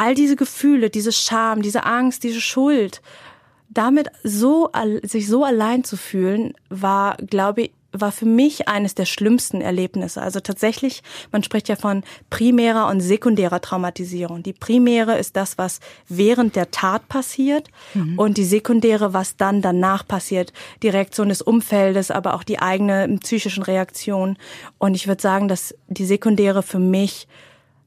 all diese Gefühle, diese Scham, diese Angst, diese Schuld, damit so, sich so allein zu fühlen, war, glaube ich, war für mich eines der schlimmsten Erlebnisse. Also tatsächlich, man spricht ja von primärer und sekundärer Traumatisierung. Die primäre ist das, was während der Tat passiert mhm. und die sekundäre, was dann danach passiert. Die Reaktion des Umfeldes, aber auch die eigene psychischen Reaktion. Und ich würde sagen, dass die sekundäre für mich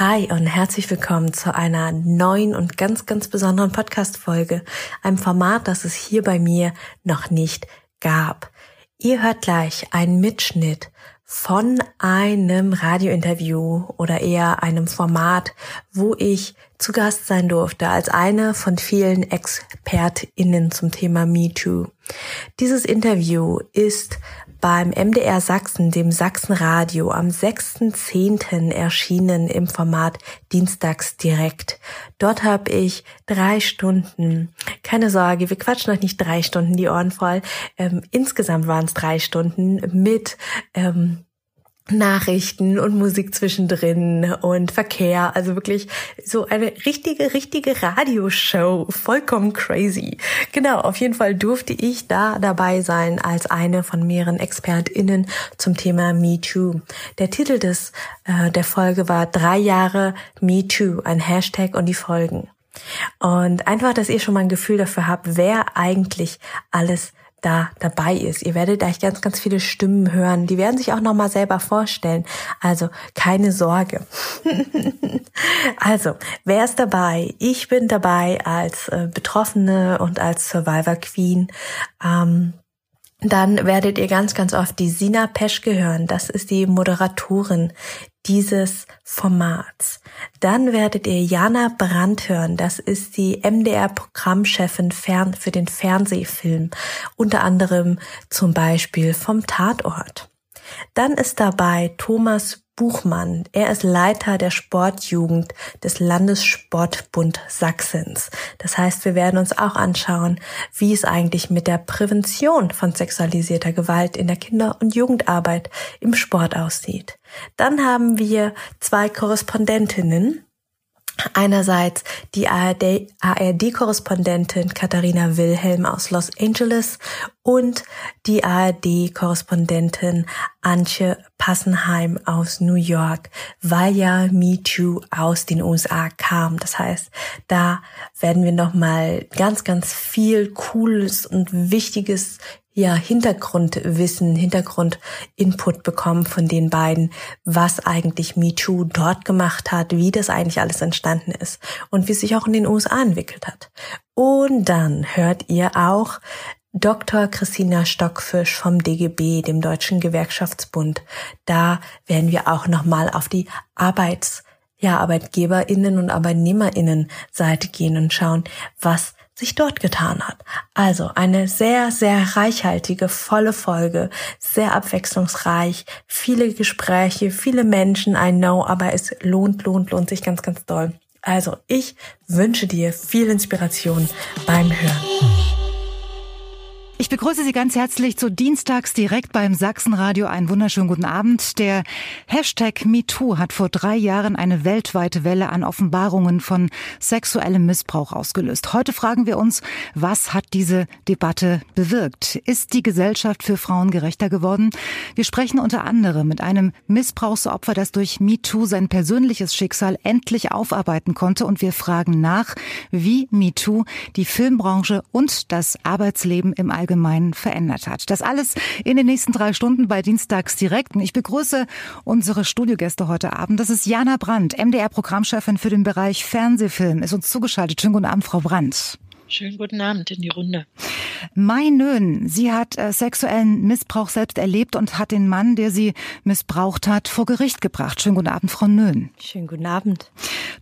Hi und herzlich willkommen zu einer neuen und ganz, ganz besonderen Podcast-Folge, einem Format, das es hier bei mir noch nicht gab. Ihr hört gleich einen Mitschnitt von einem Radiointerview oder eher einem Format, wo ich zu Gast sein durfte als eine von vielen ExpertInnen zum Thema MeToo. Dieses Interview ist beim MDR Sachsen, dem Sachsenradio, am 6.10. erschienen im Format Dienstags direkt. Dort habe ich drei Stunden, keine Sorge, wir quatschen euch nicht drei Stunden die Ohren voll. Ähm, insgesamt waren es drei Stunden mit ähm, Nachrichten und Musik zwischendrin und Verkehr. Also wirklich so eine richtige, richtige Radioshow. Vollkommen crazy. Genau, auf jeden Fall durfte ich da dabei sein als eine von mehreren ExpertInnen zum Thema Me Too. Der Titel des, äh, der Folge war Drei Jahre Me Too, ein Hashtag und die Folgen. Und einfach, dass ihr schon mal ein Gefühl dafür habt, wer eigentlich alles da dabei ist. Ihr werdet gleich ganz, ganz viele Stimmen hören. Die werden sich auch nochmal selber vorstellen. Also keine Sorge. also, wer ist dabei? Ich bin dabei als äh, Betroffene und als Survivor Queen. Ähm, dann werdet ihr ganz, ganz oft die Sina Peschke hören. Das ist die Moderatorin, dieses Formats. Dann werdet ihr Jana Brandt hören. Das ist die MDR-Programmchefin für den Fernsehfilm. Unter anderem zum Beispiel vom Tatort. Dann ist dabei Thomas Buchmann. Er ist Leiter der Sportjugend des Landessportbund Sachsens. Das heißt, wir werden uns auch anschauen, wie es eigentlich mit der Prävention von sexualisierter Gewalt in der Kinder- und Jugendarbeit im Sport aussieht. Dann haben wir zwei Korrespondentinnen, Einerseits die ARD-Korrespondentin Katharina Wilhelm aus Los Angeles und die ARD-Korrespondentin Antje Passenheim aus New York, weil ja Me Too aus den USA kam. Das heißt, da werden wir nochmal ganz, ganz viel Cooles und Wichtiges ja, Hintergrundwissen, Hintergrundinput bekommen von den beiden, was eigentlich MeToo dort gemacht hat, wie das eigentlich alles entstanden ist und wie es sich auch in den USA entwickelt hat. Und dann hört ihr auch Dr. Christina Stockfisch vom DGB, dem Deutschen Gewerkschaftsbund. Da werden wir auch nochmal auf die Arbeits ja, ArbeitgeberInnen und ArbeitnehmerInnen Seite gehen und schauen, was sich dort getan hat. Also eine sehr, sehr reichhaltige, volle Folge, sehr abwechslungsreich, viele Gespräche, viele Menschen, I know, aber es lohnt, lohnt, lohnt sich ganz, ganz doll. Also ich wünsche dir viel Inspiration beim Hören. Ich begrüße Sie ganz herzlich zu Dienstags direkt beim Sachsenradio. Einen wunderschönen guten Abend. Der Hashtag MeToo hat vor drei Jahren eine weltweite Welle an Offenbarungen von sexuellem Missbrauch ausgelöst. Heute fragen wir uns, was hat diese Debatte bewirkt? Ist die Gesellschaft für Frauen gerechter geworden? Wir sprechen unter anderem mit einem Missbrauchsopfer, das durch MeToo sein persönliches Schicksal endlich aufarbeiten konnte. Und wir fragen nach, wie MeToo die Filmbranche und das Arbeitsleben im Allgemeinen Allgemeinen verändert hat. Das alles in den nächsten drei Stunden bei Dienstags direkt. Ich begrüße unsere Studiogäste heute Abend. Das ist Jana Brandt, MDR-Programmchefin für den Bereich Fernsehfilm, ist uns zugeschaltet. Schönen guten Abend, Frau Brandt. Schönen guten Abend in die Runde. Mai Nön, sie hat äh, sexuellen Missbrauch selbst erlebt und hat den Mann, der sie missbraucht hat, vor Gericht gebracht. Schönen guten Abend, Frau Nön. Schönen guten Abend.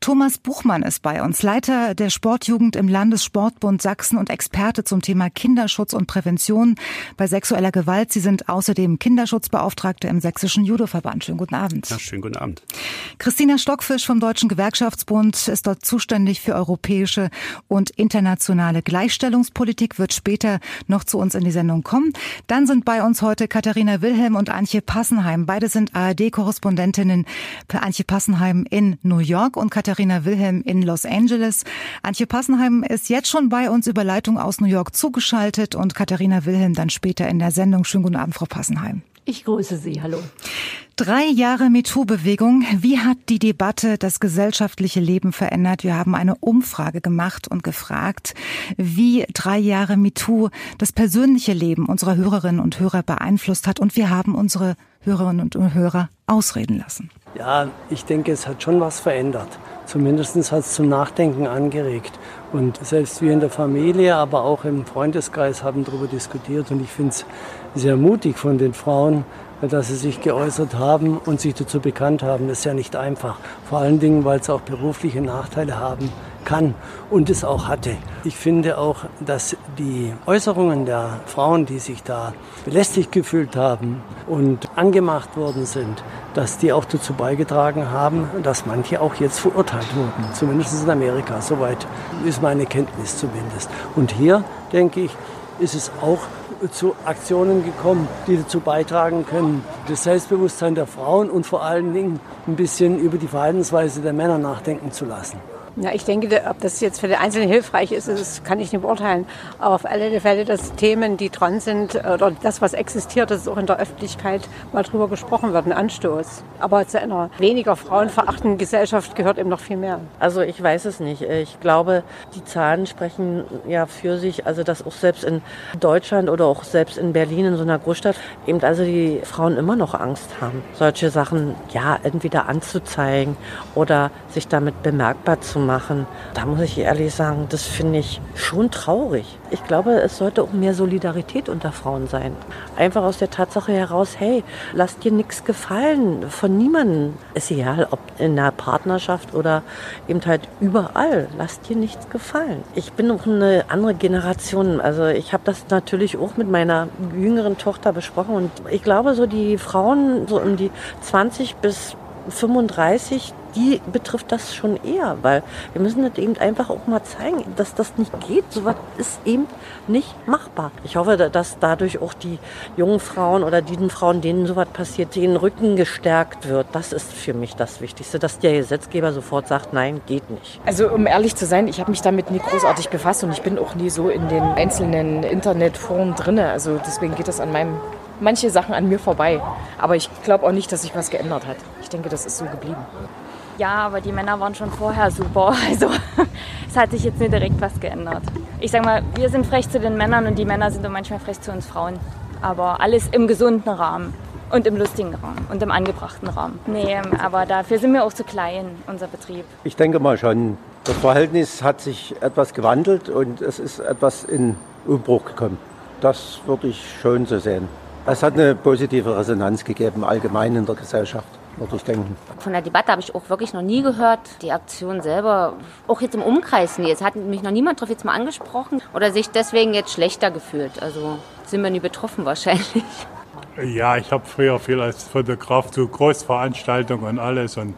Thomas Buchmann ist bei uns, Leiter der Sportjugend im Landessportbund Sachsen und Experte zum Thema Kinderschutz und Prävention bei sexueller Gewalt. Sie sind außerdem Kinderschutzbeauftragte im Sächsischen Judoverband. Schönen guten Abend. Ja, schönen guten Abend. Christina Stockfisch vom Deutschen Gewerkschaftsbund ist dort zuständig für europäische und internationale Gleichstellungspolitik, wird später noch zu uns in die Sendung kommen. Dann sind bei uns heute Katharina Wilhelm und Antje Passenheim. Beide sind ARD-Korrespondentinnen für Antje Passenheim in New York und Katharina Wilhelm in Los Angeles. Antje Passenheim ist jetzt schon bei uns über Leitung aus New York zugeschaltet und Katharina Wilhelm dann später in der Sendung. Schönen guten Abend, Frau Passenheim. Ich grüße Sie. Hallo. Drei Jahre MeToo-Bewegung. Wie hat die Debatte das gesellschaftliche Leben verändert? Wir haben eine Umfrage gemacht und gefragt, wie drei Jahre MeToo das persönliche Leben unserer Hörerinnen und Hörer beeinflusst hat. Und wir haben unsere Hörerinnen und Hörer ausreden lassen. Ja, ich denke, es hat schon was verändert. Zumindest hat es zum Nachdenken angeregt. Und selbst wir in der Familie, aber auch im Freundeskreis haben darüber diskutiert. Und ich finde es sehr mutig von den Frauen, dass sie sich geäußert haben und sich dazu bekannt haben. Das ist ja nicht einfach. Vor allen Dingen, weil es auch berufliche Nachteile haben kann und es auch hatte. Ich finde auch, dass die Äußerungen der Frauen, die sich da belästigt gefühlt haben und angemacht worden sind, dass die auch dazu beigetragen haben, dass manche auch jetzt verurteilt wurden. Zumindest in Amerika. Soweit ist meine Kenntnis zumindest. Und hier, denke ich, ist es auch zu Aktionen gekommen, die dazu beitragen können, das Selbstbewusstsein der Frauen und vor allen Dingen ein bisschen über die Verhaltensweise der Männer nachdenken zu lassen. Ja, ich denke, ob das jetzt für den Einzelnen hilfreich ist, das kann ich nicht beurteilen. Auf alle Fälle, dass Themen, die dran sind, oder das, was existiert, dass auch in der Öffentlichkeit mal drüber gesprochen wird, ein Anstoß. Aber zu einer weniger frauenverachtenden Gesellschaft gehört eben noch viel mehr. Also ich weiß es nicht. Ich glaube, die Zahlen sprechen ja für sich. Also dass auch selbst in Deutschland oder auch selbst in Berlin, in so einer Großstadt, eben also die Frauen immer noch Angst haben, solche Sachen ja entweder anzuzeigen oder sich damit bemerkbar zu machen. Da muss ich ehrlich sagen, das finde ich schon traurig. Ich glaube, es sollte auch mehr Solidarität unter Frauen sein. Einfach aus der Tatsache heraus, hey, lass dir nichts gefallen von niemandem. Ist egal, ob in der Partnerschaft oder eben halt überall. Lass dir nichts gefallen. Ich bin auch eine andere Generation. Also ich habe das natürlich auch mit meiner jüngeren Tochter besprochen und ich glaube, so die Frauen so um die 20 bis 35, die betrifft das schon eher, weil wir müssen das eben einfach auch mal zeigen, dass das nicht geht. Sowas ist eben nicht machbar. Ich hoffe, dass dadurch auch die jungen Frauen oder diesen Frauen, denen sowas passiert, den Rücken gestärkt wird. Das ist für mich das Wichtigste, dass der Gesetzgeber sofort sagt, nein, geht nicht. Also um ehrlich zu sein, ich habe mich damit nie großartig befasst und ich bin auch nie so in den einzelnen Internetforen drin. Also deswegen geht das an meinem manche Sachen an mir vorbei. Aber ich glaube auch nicht, dass sich was geändert hat. Ich denke, das ist so geblieben. Ja, aber die Männer waren schon vorher super. Also es hat sich jetzt nicht direkt was geändert. Ich sag mal, wir sind frech zu den Männern und die Männer sind auch manchmal frech zu uns Frauen. Aber alles im gesunden Rahmen und im lustigen Rahmen und im angebrachten Rahmen. Nee, aber dafür sind wir auch zu klein, unser Betrieb. Ich denke mal schon, das Verhältnis hat sich etwas gewandelt und es ist etwas in Umbruch gekommen. Das würde ich schon so sehen. Es hat eine positive Resonanz gegeben, allgemein in der Gesellschaft würde ich denken. Von der Debatte habe ich auch wirklich noch nie gehört. Die Aktion selber, auch jetzt im Umkreis nie. Es hat mich noch niemand darauf jetzt mal angesprochen oder sich deswegen jetzt schlechter gefühlt. Also sind wir nie betroffen wahrscheinlich. Ja, ich habe früher viel als Fotograf zu Großveranstaltungen und alles und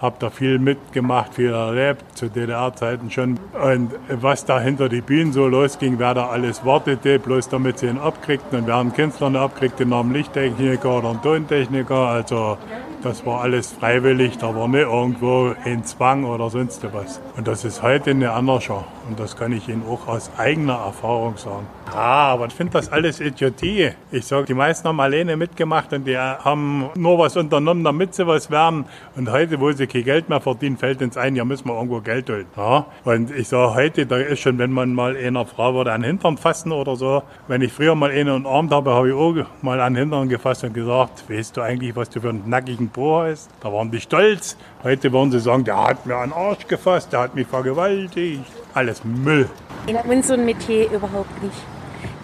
habe da viel mitgemacht, viel erlebt, zu DDR-Zeiten schon. Und was da hinter die Bühnen so losging, wer da alles wartete, bloß damit sie ihn abkriegten und wer einen Künstler nicht abkriegte, nahm Lichttechniker oder einen Tontechniker. Also das war alles freiwillig, da war nicht irgendwo ein Zwang oder sonst was. Und das ist heute eine andere Schau. Und das kann ich Ihnen auch aus eigener Erfahrung sagen. Ah, aber ich finde das alles Idiotie. Ich sage, die meisten haben alleine mitgemacht und die haben nur was unternommen, damit sie was werden. Und heute, wo sie kein Geld mehr verdienen, fällt uns ein, ja müssen wir irgendwo Geld holen. Ja? Und ich sage heute, da ist schon, wenn man mal einer Frau würde an den Hintern fassen oder so. Wenn ich früher mal einen umarmt habe, habe ich auch mal an den Hintern gefasst und gesagt, weißt du eigentlich, was du für einen nackigen Hast? Da waren die stolz. Heute würden sie sagen, der hat mir den Arsch gefasst, der hat mich vergewaltigt. Alles Müll. So ein Metier überhaupt nicht.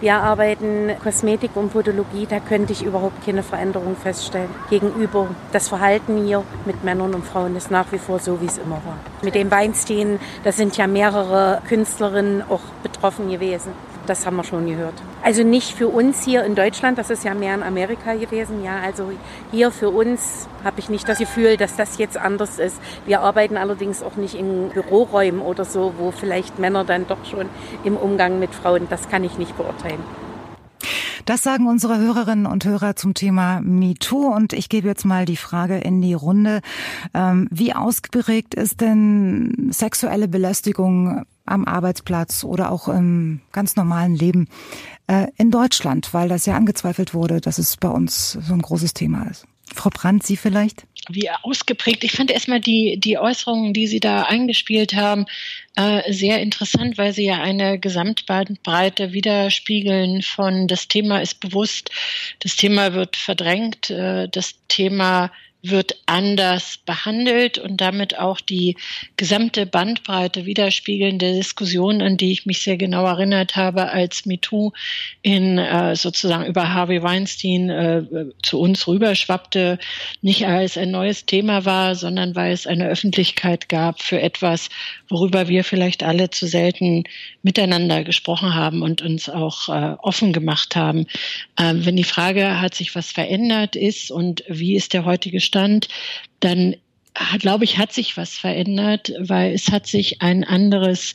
Wir arbeiten Kosmetik und Podologie, da könnte ich überhaupt keine Veränderung feststellen. Gegenüber das Verhalten hier mit Männern und Frauen ist nach wie vor so, wie es immer war. Mit dem Weinstein, da sind ja mehrere Künstlerinnen auch betroffen gewesen. Das haben wir schon gehört. Also nicht für uns hier in Deutschland, das ist ja mehr in Amerika gewesen. Ja, also hier für uns habe ich nicht das Gefühl, dass das jetzt anders ist. Wir arbeiten allerdings auch nicht in Büroräumen oder so, wo vielleicht Männer dann doch schon im Umgang mit Frauen, das kann ich nicht beurteilen. Das sagen unsere Hörerinnen und Hörer zum Thema MeToo. Und ich gebe jetzt mal die Frage in die Runde. Ähm, wie ausgeprägt ist denn sexuelle Belästigung am Arbeitsplatz oder auch im ganz normalen Leben äh, in Deutschland? Weil das ja angezweifelt wurde, dass es bei uns so ein großes Thema ist. Frau Brandt, Sie vielleicht? Wie ausgeprägt. Ich fand erstmal die, die Äußerungen, die Sie da eingespielt haben, äh, sehr interessant, weil sie ja eine Gesamtbreite widerspiegeln von das Thema ist bewusst, das Thema wird verdrängt, äh, das Thema wird anders behandelt und damit auch die gesamte Bandbreite widerspiegelnde Diskussion, an die ich mich sehr genau erinnert habe, als MeToo in äh, sozusagen über Harvey Weinstein äh, zu uns rüberschwappte, nicht als ein neues Thema war, sondern weil es eine Öffentlichkeit gab für etwas, worüber wir vielleicht alle zu selten miteinander gesprochen haben und uns auch äh, offen gemacht haben. Ähm, wenn die Frage, hat sich was verändert ist und wie ist der heutige dann glaube ich, hat sich was verändert, weil es hat sich ein anderes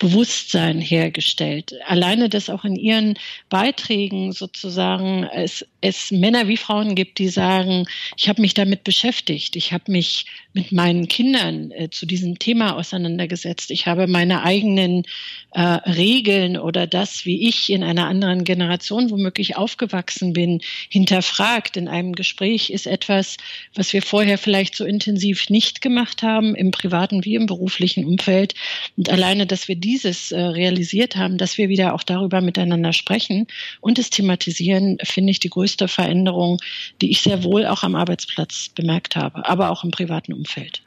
Bewusstsein hergestellt. Alleine, dass auch in ihren Beiträgen sozusagen es, es Männer wie Frauen gibt, die sagen, ich habe mich damit beschäftigt, ich habe mich mit meinen Kindern äh, zu diesem Thema auseinandergesetzt, ich habe meine eigenen äh, Regeln oder das, wie ich in einer anderen Generation womöglich aufgewachsen bin, hinterfragt in einem Gespräch, ist etwas, was wir vorher vielleicht so intensiv nicht gemacht haben, im privaten wie im beruflichen Umfeld. Und alleine, dass wir dieses äh, realisiert haben, dass wir wieder auch darüber miteinander sprechen und es thematisieren, finde ich die größte Veränderung, die ich sehr wohl auch am Arbeitsplatz bemerkt habe, aber auch im privaten Umfeld.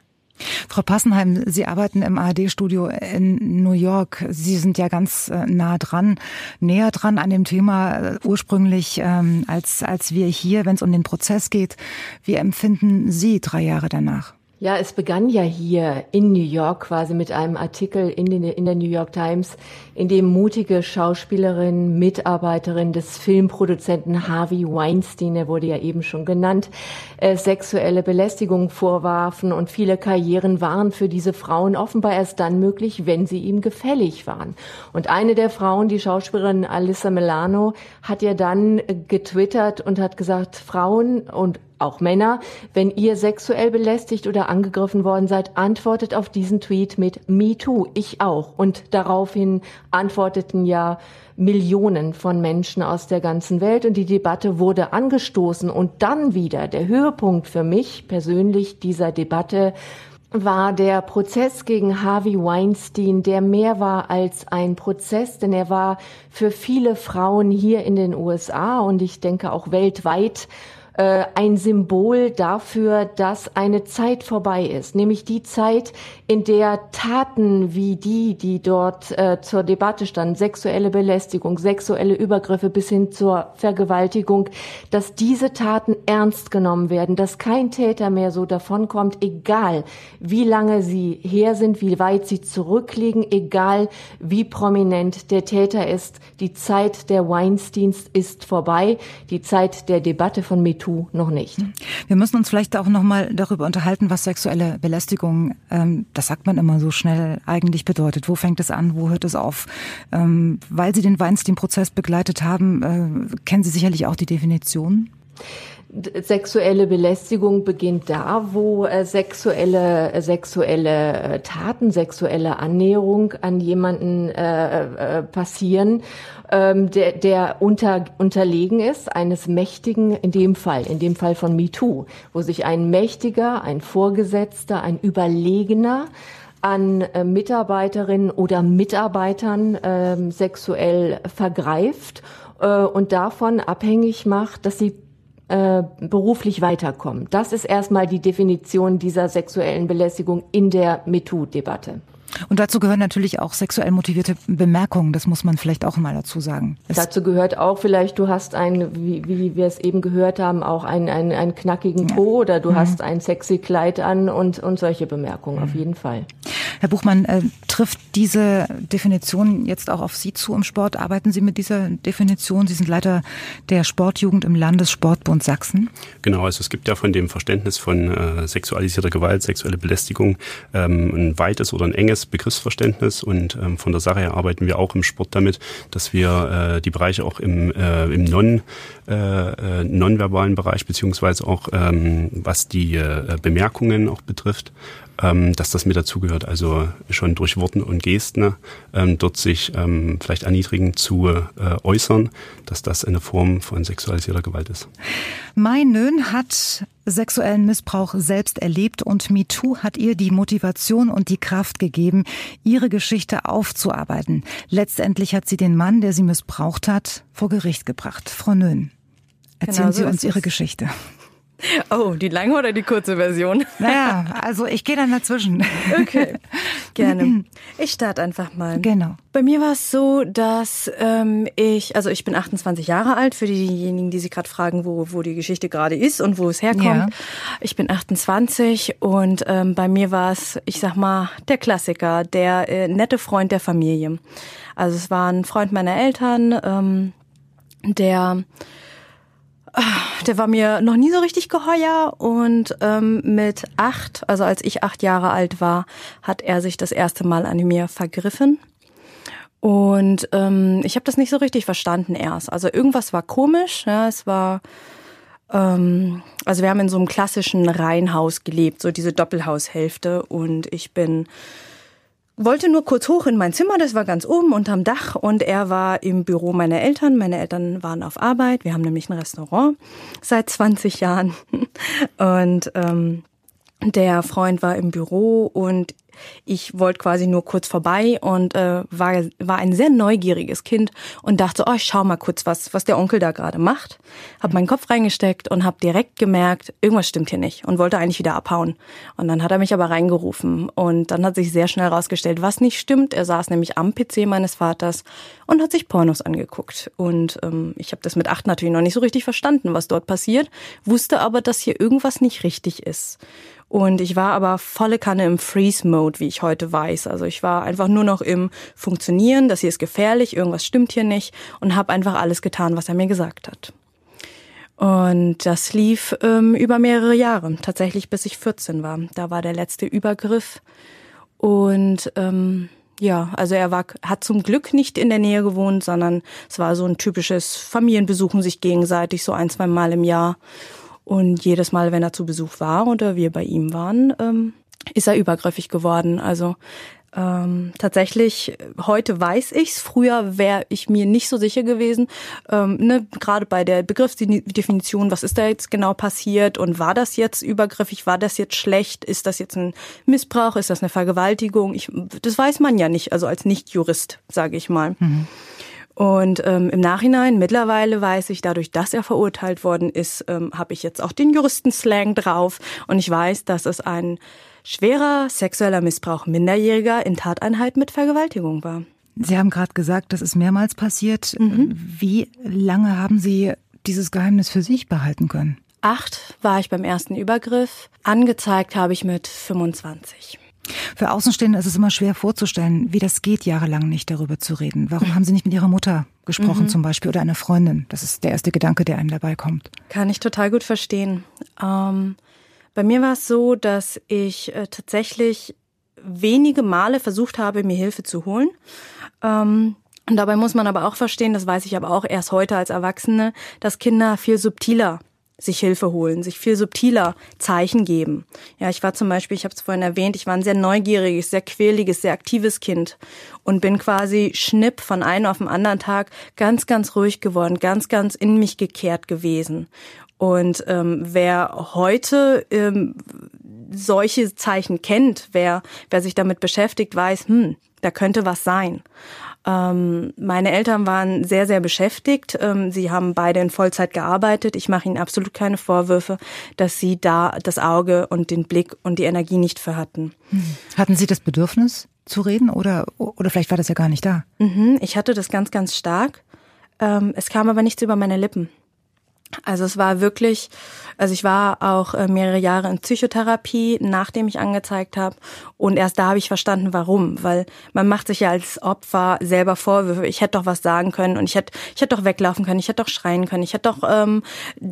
Frau Passenheim, Sie arbeiten im ARD-Studio in New York. Sie sind ja ganz äh, nah dran, näher dran an dem Thema äh, ursprünglich ähm, als, als wir hier, wenn es um den Prozess geht. Wie empfinden Sie drei Jahre danach? Ja, es begann ja hier in New York quasi mit einem Artikel in, den, in der New York Times, in dem mutige Schauspielerin, Mitarbeiterin des Filmproduzenten Harvey Weinstein, er wurde ja eben schon genannt, äh, sexuelle Belästigung vorwarfen und viele Karrieren waren für diese Frauen offenbar erst dann möglich, wenn sie ihm gefällig waren. Und eine der Frauen, die Schauspielerin Alyssa Milano, hat ja dann getwittert und hat gesagt, Frauen und auch Männer, wenn ihr sexuell belästigt oder angegriffen worden seid, antwortet auf diesen Tweet mit Me too, ich auch. Und daraufhin antworteten ja Millionen von Menschen aus der ganzen Welt und die Debatte wurde angestoßen und dann wieder der Höhepunkt für mich persönlich dieser Debatte war der Prozess gegen Harvey Weinstein, der mehr war als ein Prozess, denn er war für viele Frauen hier in den USA und ich denke auch weltweit äh, ein Symbol dafür, dass eine Zeit vorbei ist, nämlich die Zeit, in der Taten wie die, die dort äh, zur Debatte standen, sexuelle Belästigung, sexuelle Übergriffe bis hin zur Vergewaltigung, dass diese Taten ernst genommen werden, dass kein Täter mehr so davonkommt, egal wie lange sie her sind, wie weit sie zurückliegen, egal wie prominent der Täter ist. Die Zeit der Weinsteins ist vorbei, die Zeit der Debatte von MeToo MeToo noch nicht. Wir müssen uns vielleicht auch noch mal darüber unterhalten, was sexuelle Belästigung, ähm, das sagt man immer so schnell, eigentlich bedeutet. Wo fängt es an, wo hört es auf? Ähm, weil Sie den Weinstein-Prozess begleitet haben, äh, kennen Sie sicherlich auch die Definition? Sexuelle Belästigung beginnt da, wo äh, sexuelle äh, sexuelle äh, Taten, sexuelle Annäherung an jemanden passieren ähm, der, der unter, unterlegen ist, eines Mächtigen, in dem Fall, in dem Fall von MeToo, wo sich ein Mächtiger, ein Vorgesetzter, ein Überlegener an Mitarbeiterinnen oder Mitarbeitern äh, sexuell vergreift und davon abhängig macht, dass sie äh, beruflich weiterkommen. Das ist erstmal die Definition dieser sexuellen Belästigung in der MeToo-Debatte. Und dazu gehören natürlich auch sexuell motivierte Bemerkungen, das muss man vielleicht auch mal dazu sagen. Es dazu gehört auch vielleicht, du hast einen, wie, wie wir es eben gehört haben, auch einen, einen, einen knackigen Po ja. oder du mhm. hast ein sexy Kleid an und, und solche Bemerkungen, mhm. auf jeden Fall. Herr Buchmann, äh, trifft diese Definition jetzt auch auf Sie zu im Sport? Arbeiten Sie mit dieser Definition? Sie sind Leiter der Sportjugend im Landessportbund Sachsen. Genau, also es gibt ja von dem Verständnis von äh, sexualisierter Gewalt, sexuelle Belästigung ähm, ein weites oder ein enges Begriffsverständnis und ähm, von der Sache her arbeiten wir auch im Sport damit, dass wir äh, die Bereiche auch im, äh, im non, äh, äh nonverbalen Bereich beziehungsweise auch ähm, was die äh, Bemerkungen auch betrifft, ähm, dass das mit dazugehört. Also schon durch Worten und Gesten ähm, dort sich ähm, vielleicht erniedrigend zu äh, äußern, dass das eine Form von sexualisierter Gewalt ist. Mai Nön hat sexuellen Missbrauch selbst erlebt und MeToo hat ihr die Motivation und die Kraft gegeben, ihre Geschichte aufzuarbeiten. Letztendlich hat sie den Mann, der sie missbraucht hat, vor Gericht gebracht. Frau Nön, erzählen genau so Sie uns Ihre Geschichte. Oh, die lange oder die kurze Version? Naja, also ich gehe dann dazwischen. Okay, gerne. Ich starte einfach mal. Genau. Bei mir war es so, dass ähm, ich, also ich bin 28 Jahre alt, für diejenigen, die sich gerade fragen, wo, wo die Geschichte gerade ist und wo es herkommt. Ja. Ich bin 28 und ähm, bei mir war es, ich sag mal, der Klassiker, der äh, nette Freund der Familie. Also es war ein Freund meiner Eltern, ähm, der der war mir noch nie so richtig geheuer und ähm, mit acht, also als ich acht Jahre alt war, hat er sich das erste Mal an mir vergriffen. Und ähm, ich habe das nicht so richtig verstanden erst. Also irgendwas war komisch. Ja, es war, ähm, also wir haben in so einem klassischen Reihenhaus gelebt, so diese Doppelhaushälfte. Und ich bin wollte nur kurz hoch in mein Zimmer, das war ganz oben unterm Dach und er war im Büro meiner Eltern. Meine Eltern waren auf Arbeit. Wir haben nämlich ein Restaurant seit 20 Jahren und ähm, der Freund war im Büro und ich wollte quasi nur kurz vorbei und äh, war, war ein sehr neugieriges Kind und dachte, oh, ich schau mal kurz, was, was der Onkel da gerade macht. Hab meinen Kopf reingesteckt und hab direkt gemerkt, irgendwas stimmt hier nicht und wollte eigentlich wieder abhauen. Und dann hat er mich aber reingerufen und dann hat sich sehr schnell rausgestellt, was nicht stimmt. Er saß nämlich am PC meines Vaters und hat sich Pornos angeguckt. Und ähm, ich habe das mit acht natürlich noch nicht so richtig verstanden, was dort passiert, wusste aber, dass hier irgendwas nicht richtig ist. Und ich war aber volle Kanne im Freeze-Mode, wie ich heute weiß. Also ich war einfach nur noch im Funktionieren, das hier ist gefährlich, irgendwas stimmt hier nicht und habe einfach alles getan, was er mir gesagt hat. Und das lief ähm, über mehrere Jahre, tatsächlich bis ich 14 war. Da war der letzte Übergriff. Und ähm, ja, also er war, hat zum Glück nicht in der Nähe gewohnt, sondern es war so ein typisches Familienbesuchen sich gegenseitig, so ein, zwei Mal im Jahr. Und jedes Mal, wenn er zu Besuch war oder wir bei ihm waren, ähm, ist er übergriffig geworden. Also ähm, tatsächlich, heute weiß ich's. Früher wäre ich mir nicht so sicher gewesen. Ähm, ne, Gerade bei der Begriffsdefinition, was ist da jetzt genau passiert und war das jetzt übergriffig, war das jetzt schlecht, ist das jetzt ein Missbrauch, ist das eine Vergewaltigung? Ich, das weiß man ja nicht, also als Nicht-Jurist, sage ich mal. Mhm. Und ähm, im Nachhinein, mittlerweile weiß ich, dadurch, dass er verurteilt worden ist, ähm, habe ich jetzt auch den Juristenslang drauf. Und ich weiß, dass es ein schwerer sexueller Missbrauch Minderjähriger in Tateinheit mit Vergewaltigung war. Sie haben gerade gesagt, das ist mehrmals passiert. Mhm. Wie lange haben Sie dieses Geheimnis für sich behalten können? Acht war ich beim ersten Übergriff. Angezeigt habe ich mit 25. Für Außenstehende ist es immer schwer vorzustellen, wie das geht, jahrelang nicht darüber zu reden. Warum haben Sie nicht mit Ihrer Mutter gesprochen mhm. zum Beispiel oder einer Freundin? Das ist der erste Gedanke, der einem dabei kommt. Kann ich total gut verstehen. Ähm, bei mir war es so, dass ich äh, tatsächlich wenige Male versucht habe, mir Hilfe zu holen. Ähm, und dabei muss man aber auch verstehen, das weiß ich aber auch erst heute als Erwachsene, dass Kinder viel subtiler sich Hilfe holen, sich viel subtiler Zeichen geben. Ja, ich war zum Beispiel, ich habe es vorhin erwähnt, ich war ein sehr neugieriges, sehr quäliges, sehr aktives Kind und bin quasi schnipp von einem auf den anderen Tag ganz, ganz ruhig geworden, ganz, ganz in mich gekehrt gewesen. Und ähm, wer heute ähm, solche Zeichen kennt, wer, wer sich damit beschäftigt, weiß, hm, da könnte was sein. Ähm, meine Eltern waren sehr, sehr beschäftigt. Ähm, sie haben beide in Vollzeit gearbeitet. Ich mache ihnen absolut keine Vorwürfe, dass sie da das Auge und den Blick und die Energie nicht für hatten. Hm. Hatten Sie das Bedürfnis, zu reden oder, oder vielleicht war das ja gar nicht da? Mhm, ich hatte das ganz, ganz stark. Ähm, es kam aber nichts über meine Lippen. Also es war wirklich, also ich war auch äh, mehrere Jahre in Psychotherapie, nachdem ich angezeigt habe. Und erst da habe ich verstanden, warum. Weil man macht sich ja als Opfer selber Vorwürfe. Ich hätte doch was sagen können und ich hätte, ich hätte doch weglaufen können, ich hätte doch schreien können, ich hätte doch ähm,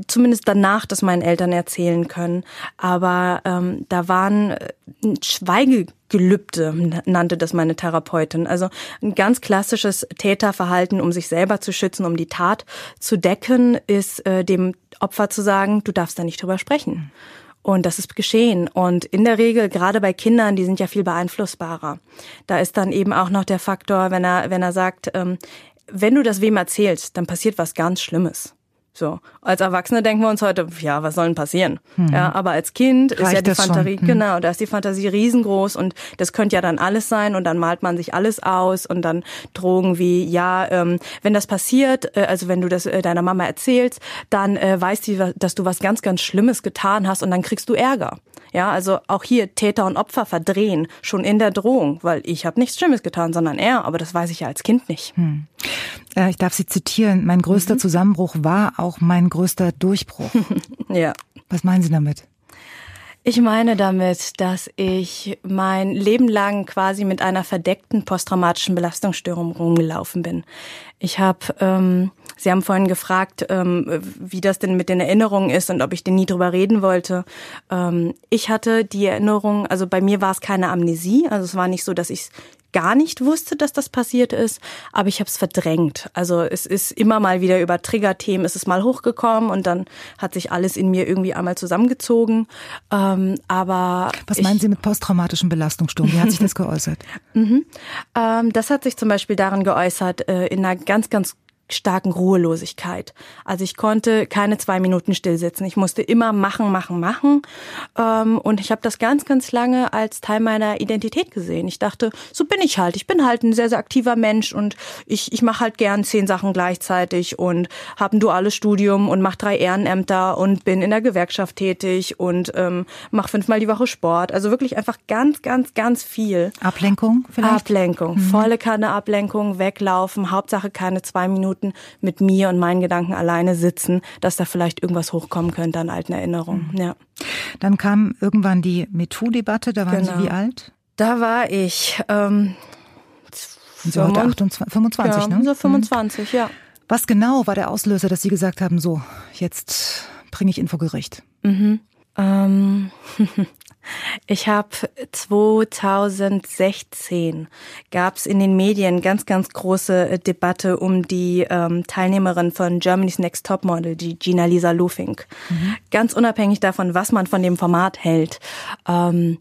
zumindest danach das meinen Eltern erzählen können. Aber ähm, da waren äh, Schweige Gelübde, nannte das meine Therapeutin. Also ein ganz klassisches Täterverhalten, um sich selber zu schützen, um die Tat zu decken, ist äh, dem Opfer zu sagen, du darfst da nicht drüber sprechen. Und das ist geschehen. Und in der Regel, gerade bei Kindern, die sind ja viel beeinflussbarer. Da ist dann eben auch noch der Faktor, wenn er, wenn er sagt, ähm, wenn du das wem erzählst, dann passiert was ganz Schlimmes. So. Als Erwachsene denken wir uns heute, ja, was soll denn passieren? Hm. Ja, aber als Kind Reicht ist ja die Fantasie, hm. genau, da ist die Fantasie riesengroß und das könnte ja dann alles sein und dann malt man sich alles aus und dann Drogen wie, ja, ähm, wenn das passiert, äh, also wenn du das äh, deiner Mama erzählst, dann äh, weiß sie, dass du was ganz, ganz Schlimmes getan hast und dann kriegst du Ärger. Ja, also auch hier Täter und Opfer verdrehen, schon in der Drohung, weil ich habe nichts Schlimmes getan, sondern er, aber das weiß ich ja als Kind nicht. Hm. Äh, ich darf Sie zitieren, mein größter mhm. Zusammenbruch war auch mein größter Durchbruch. ja. Was meinen Sie damit? Ich meine damit, dass ich mein Leben lang quasi mit einer verdeckten posttraumatischen Belastungsstörung rumgelaufen bin. Ich habe, ähm, Sie haben vorhin gefragt, ähm, wie das denn mit den Erinnerungen ist und ob ich denn nie drüber reden wollte. Ähm, ich hatte die Erinnerung, also bei mir war es keine Amnesie, also es war nicht so, dass ich gar nicht wusste, dass das passiert ist, aber ich habe es verdrängt. Also es ist immer mal wieder über Triggerthemen, ist es mal hochgekommen und dann hat sich alles in mir irgendwie einmal zusammengezogen. Ähm, aber was meinen Sie mit posttraumatischen Belastungsstörungen? Wie hat sich das geäußert? mhm. ähm, das hat sich zum Beispiel darin geäußert äh, in einer ganz, ganz starken Ruhelosigkeit. Also ich konnte keine zwei Minuten stillsitzen. Ich musste immer machen, machen, machen. Ähm, und ich habe das ganz, ganz lange als Teil meiner Identität gesehen. Ich dachte, so bin ich halt. Ich bin halt ein sehr, sehr aktiver Mensch und ich, ich mache halt gern zehn Sachen gleichzeitig und habe ein duales Studium und mache drei Ehrenämter und bin in der Gewerkschaft tätig und ähm, mache fünfmal die Woche Sport. Also wirklich einfach ganz, ganz, ganz viel. Ablenkung vielleicht? Ablenkung. Mhm. Volle Kanne Ablenkung, weglaufen, Hauptsache keine zwei Minuten Minuten mit mir und meinen Gedanken alleine sitzen, dass da vielleicht irgendwas hochkommen könnte an alten Erinnerungen. Mhm. Ja. Dann kam irgendwann die MeToo-Debatte, da waren genau. Sie wie alt? Da war ich ähm, Sie heute 28, 25, ja, ne? So 25, mhm. ja. Was genau war der Auslöser, dass Sie gesagt haben, so, jetzt bringe ich ihn vor Gericht? Mhm. Ähm, Ich habe 2016 gab es in den Medien ganz, ganz große äh, Debatte um die ähm, Teilnehmerin von Germany's Next Top Model, die Gina Lisa Lufink. Mhm. Ganz unabhängig davon, was man von dem Format hält. Ähm,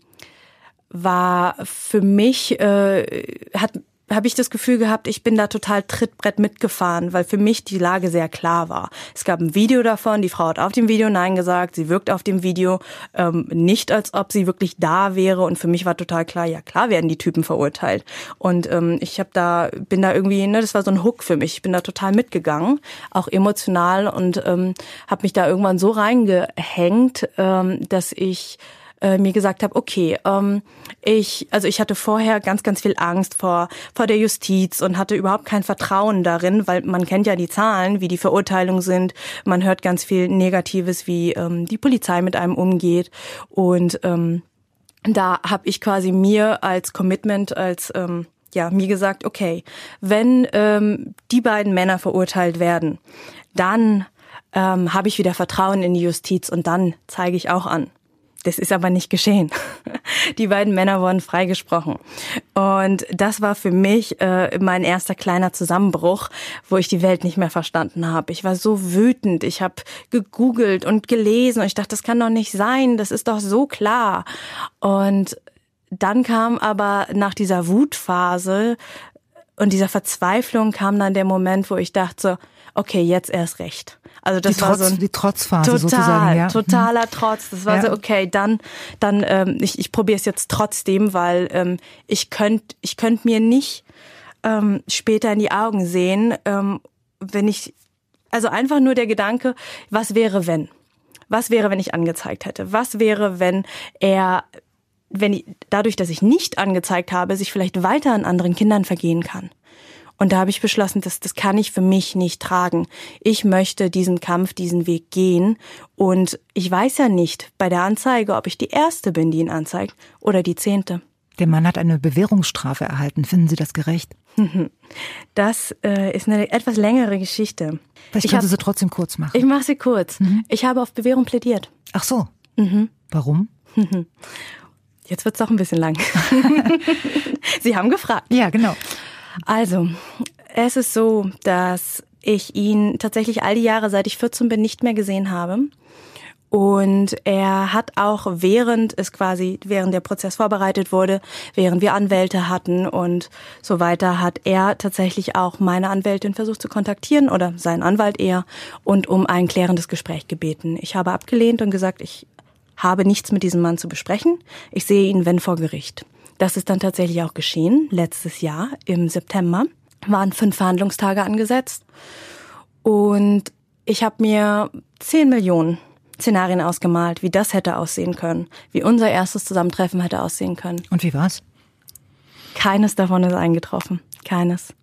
war für mich, äh, hat habe ich das Gefühl gehabt, ich bin da total Trittbrett mitgefahren, weil für mich die Lage sehr klar war. Es gab ein Video davon, die Frau hat auf dem Video Nein gesagt, sie wirkt auf dem Video ähm, nicht, als ob sie wirklich da wäre und für mich war total klar, ja klar werden die Typen verurteilt. Und ähm, ich habe da, bin da irgendwie, ne, das war so ein Hook für mich, ich bin da total mitgegangen, auch emotional und ähm, habe mich da irgendwann so reingehängt, ähm, dass ich äh, mir gesagt habe, okay, ähm, ich, also ich hatte vorher ganz, ganz viel Angst vor, vor der Justiz und hatte überhaupt kein Vertrauen darin, weil man kennt ja die Zahlen, wie die Verurteilungen sind. Man hört ganz viel Negatives, wie ähm, die Polizei mit einem umgeht. Und ähm, da habe ich quasi mir als Commitment, als ähm, ja, mir gesagt, okay, wenn ähm, die beiden Männer verurteilt werden, dann ähm, habe ich wieder Vertrauen in die Justiz und dann zeige ich auch an, das ist aber nicht geschehen. Die beiden Männer wurden freigesprochen. Und das war für mich äh, mein erster kleiner Zusammenbruch, wo ich die Welt nicht mehr verstanden habe. Ich war so wütend. Ich habe gegoogelt und gelesen und ich dachte, das kann doch nicht sein. Das ist doch so klar. Und dann kam aber nach dieser Wutphase und dieser Verzweiflung kam dann der Moment, wo ich dachte, okay, jetzt erst recht. Also das die war Trotz, so ein die Trotzphase total, sozusagen, ja. totaler Trotz. Das war ja. so okay, dann dann ähm, ich ich probiere es jetzt trotzdem, weil ähm, ich könnte ich könnte mir nicht ähm, später in die Augen sehen, ähm, wenn ich also einfach nur der Gedanke, was wäre wenn? Was wäre, wenn ich angezeigt hätte? Was wäre, wenn er wenn ich, dadurch, dass ich nicht angezeigt habe, sich vielleicht weiter an anderen Kindern vergehen kann. Und da habe ich beschlossen, dass das kann ich für mich nicht tragen. Ich möchte diesen Kampf, diesen Weg gehen. Und ich weiß ja nicht bei der Anzeige, ob ich die Erste bin, die ihn anzeigt, oder die Zehnte. Der Mann hat eine Bewährungsstrafe erhalten. Finden Sie das gerecht? Das äh, ist eine etwas längere Geschichte. Vielleicht ich können Sie sie trotzdem kurz machen. Ich mache sie kurz. Mhm. Ich habe auf Bewährung plädiert. Ach so. Mhm. Warum? Jetzt wird's doch ein bisschen lang. Sie haben gefragt. Ja, genau. Also, es ist so, dass ich ihn tatsächlich all die Jahre, seit ich 14 bin, nicht mehr gesehen habe. Und er hat auch während es quasi, während der Prozess vorbereitet wurde, während wir Anwälte hatten und so weiter, hat er tatsächlich auch meine Anwältin versucht zu kontaktieren oder seinen Anwalt eher und um ein klärendes Gespräch gebeten. Ich habe abgelehnt und gesagt, ich habe nichts mit diesem Mann zu besprechen. Ich sehe ihn, wenn vor Gericht. Das ist dann tatsächlich auch geschehen. Letztes Jahr im September waren fünf Verhandlungstage angesetzt. Und ich habe mir zehn Millionen Szenarien ausgemalt, wie das hätte aussehen können, wie unser erstes Zusammentreffen hätte aussehen können. Und wie war's? Keines davon ist eingetroffen. Keines.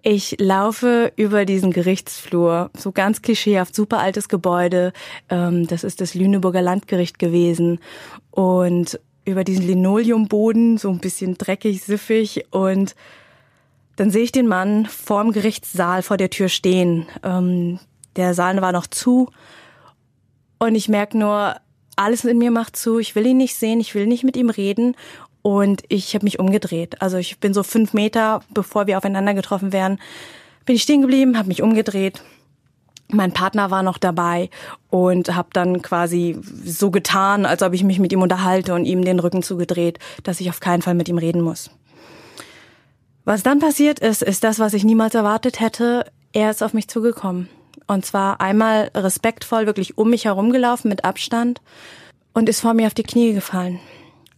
Ich laufe über diesen Gerichtsflur, so ganz klischeehaft, super altes Gebäude. Ähm, das ist das Lüneburger Landgericht gewesen. Und über diesen Linoleumboden, so ein bisschen dreckig, siffig und dann sehe ich den Mann vorm Gerichtssaal vor der Tür stehen. Ähm, der Saal war noch zu und ich merke nur, alles in mir macht zu. Ich will ihn nicht sehen, ich will nicht mit ihm reden und ich habe mich umgedreht. Also ich bin so fünf Meter, bevor wir aufeinander getroffen wären, bin ich stehen geblieben, habe mich umgedreht mein Partner war noch dabei und habe dann quasi so getan, als ob ich mich mit ihm unterhalte und ihm den Rücken zugedreht, dass ich auf keinen Fall mit ihm reden muss. Was dann passiert ist, ist das, was ich niemals erwartet hätte. Er ist auf mich zugekommen. Und zwar einmal respektvoll wirklich um mich herumgelaufen mit Abstand und ist vor mir auf die Knie gefallen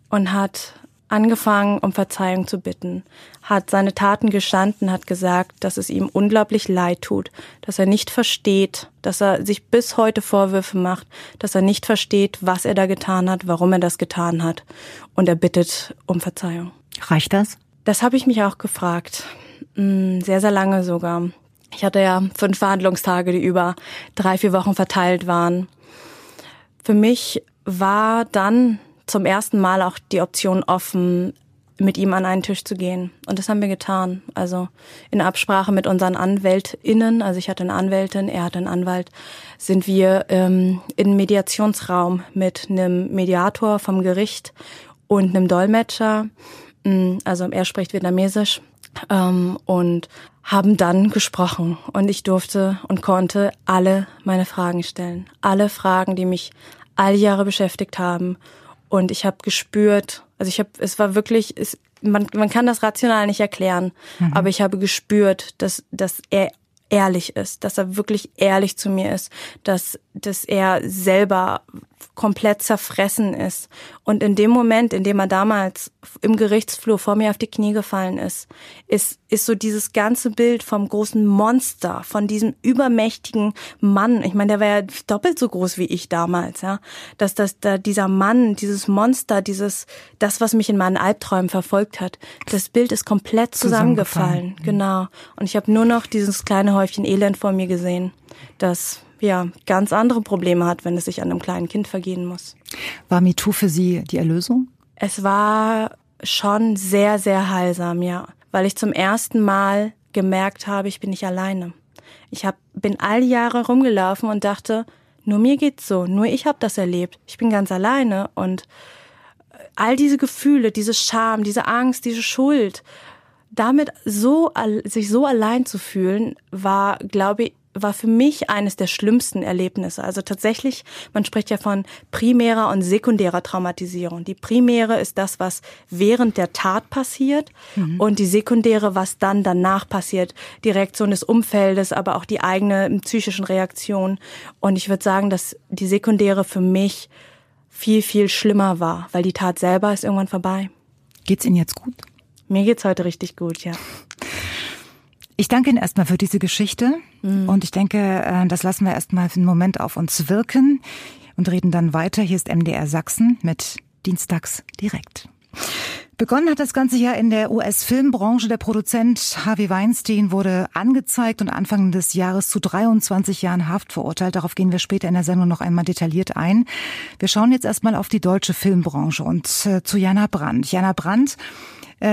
und hat angefangen, um Verzeihung zu bitten, hat seine Taten gestanden, hat gesagt, dass es ihm unglaublich leid tut, dass er nicht versteht, dass er sich bis heute Vorwürfe macht, dass er nicht versteht, was er da getan hat, warum er das getan hat. Und er bittet um Verzeihung. Reicht das? Das habe ich mich auch gefragt. Mm, sehr, sehr lange sogar. Ich hatte ja fünf Verhandlungstage, die über drei, vier Wochen verteilt waren. Für mich war dann zum ersten Mal auch die Option offen, mit ihm an einen Tisch zu gehen. Und das haben wir getan. Also in Absprache mit unseren AnwältInnen, also ich hatte eine Anwältin, er hatte einen Anwalt, sind wir ähm, in Mediationsraum mit einem Mediator vom Gericht und einem Dolmetscher. Mm, also er spricht Vietnamesisch ähm, und haben dann gesprochen und ich durfte und konnte alle meine Fragen stellen. Alle Fragen, die mich all Jahre beschäftigt haben und ich habe gespürt, also ich habe, es war wirklich, es, man, man kann das rational nicht erklären, mhm. aber ich habe gespürt, dass, dass er ehrlich ist, dass er wirklich ehrlich zu mir ist, dass, dass er selber komplett zerfressen ist. Und in dem Moment, in dem er damals im Gerichtsflur vor mir auf die Knie gefallen ist, ist, ist so dieses ganze Bild vom großen Monster, von diesem übermächtigen Mann. Ich meine, der war ja doppelt so groß wie ich damals, ja. Dass, dass da dieser Mann, dieses Monster, dieses, das, was mich in meinen Albträumen verfolgt hat, das Bild ist komplett zusammengefallen. zusammengefallen. Genau. Und ich habe nur noch dieses kleine Häufchen Elend vor mir gesehen, das ja ganz andere Probleme hat, wenn es sich an einem kleinen Kind vergehen muss. War MeToo für Sie die Erlösung? Es war schon sehr, sehr heilsam, ja, weil ich zum ersten Mal gemerkt habe, ich bin nicht alleine. Ich hab, bin all die Jahre rumgelaufen und dachte, nur mir geht's so, nur ich habe das erlebt. Ich bin ganz alleine und all diese Gefühle, diese Scham, diese Angst, diese Schuld, damit so sich so allein zu fühlen, war, glaube ich, war für mich eines der schlimmsten Erlebnisse. Also tatsächlich, man spricht ja von primärer und sekundärer Traumatisierung. Die primäre ist das, was während der Tat passiert mhm. und die sekundäre, was dann danach passiert. Die Reaktion des Umfeldes, aber auch die eigene psychischen Reaktion. Und ich würde sagen, dass die sekundäre für mich viel, viel schlimmer war, weil die Tat selber ist irgendwann vorbei. Geht's Ihnen jetzt gut? Mir geht's heute richtig gut, ja. Ich danke Ihnen erstmal für diese Geschichte mhm. und ich denke, äh, das lassen wir erstmal für einen Moment auf uns wirken und reden dann weiter. Hier ist MDR Sachsen mit dienstags direkt. Begonnen hat das Ganze ja in der US-Filmbranche. Der Produzent Harvey Weinstein wurde angezeigt und Anfang des Jahres zu 23 Jahren Haft verurteilt. Darauf gehen wir später in der Sendung noch einmal detailliert ein. Wir schauen jetzt erstmal auf die deutsche Filmbranche und äh, zu Jana Brandt. Jana Brandt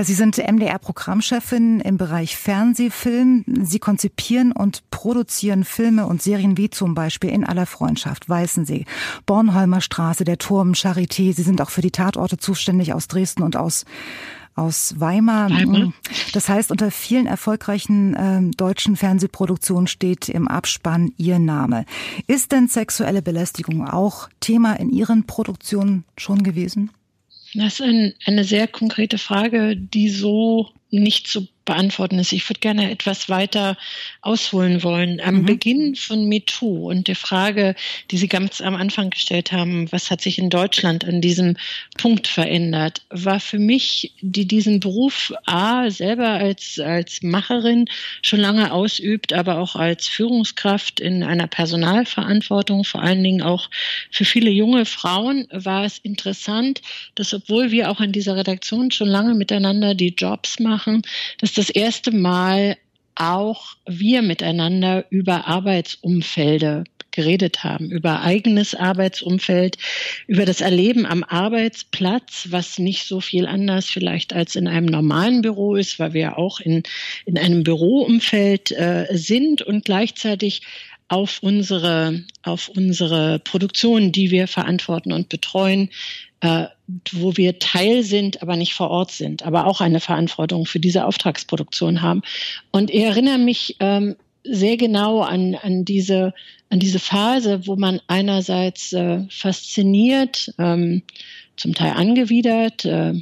Sie sind MDR-Programmchefin im Bereich Fernsehfilm. Sie konzipieren und produzieren Filme und Serien wie zum Beispiel In aller Freundschaft, Weißensee, Bornholmer Straße, Der Turm, Charité. Sie sind auch für die Tatorte zuständig aus Dresden und aus aus Weimar. Weimar. Das heißt, unter vielen erfolgreichen äh, deutschen Fernsehproduktionen steht im Abspann Ihr Name. Ist denn sexuelle Belästigung auch Thema in Ihren Produktionen schon gewesen? Das ist ein, eine sehr konkrete Frage, die so nicht zu beantworten ist. Ich würde gerne etwas weiter ausholen wollen. Am mhm. Beginn von MeToo und der Frage, die Sie ganz am Anfang gestellt haben, was hat sich in Deutschland an diesem Punkt verändert, war für mich, die diesen Beruf A selber als, als Macherin schon lange ausübt, aber auch als Führungskraft in einer Personalverantwortung, vor allen Dingen auch für viele junge Frauen, war es interessant, dass obwohl wir auch in dieser Redaktion schon lange miteinander die Jobs machen, dass das erste Mal auch wir miteinander über Arbeitsumfelde geredet haben, über eigenes Arbeitsumfeld, über das Erleben am Arbeitsplatz, was nicht so viel anders vielleicht als in einem normalen Büro ist, weil wir auch in, in einem Büroumfeld äh, sind und gleichzeitig auf unsere, auf unsere Produktion, die wir verantworten und betreuen, äh, wo wir Teil sind, aber nicht vor Ort sind, aber auch eine Verantwortung für diese Auftragsproduktion haben. Und ich erinnere mich ähm, sehr genau an, an, diese, an diese Phase, wo man einerseits äh, fasziniert, ähm, zum Teil angewidert, äh,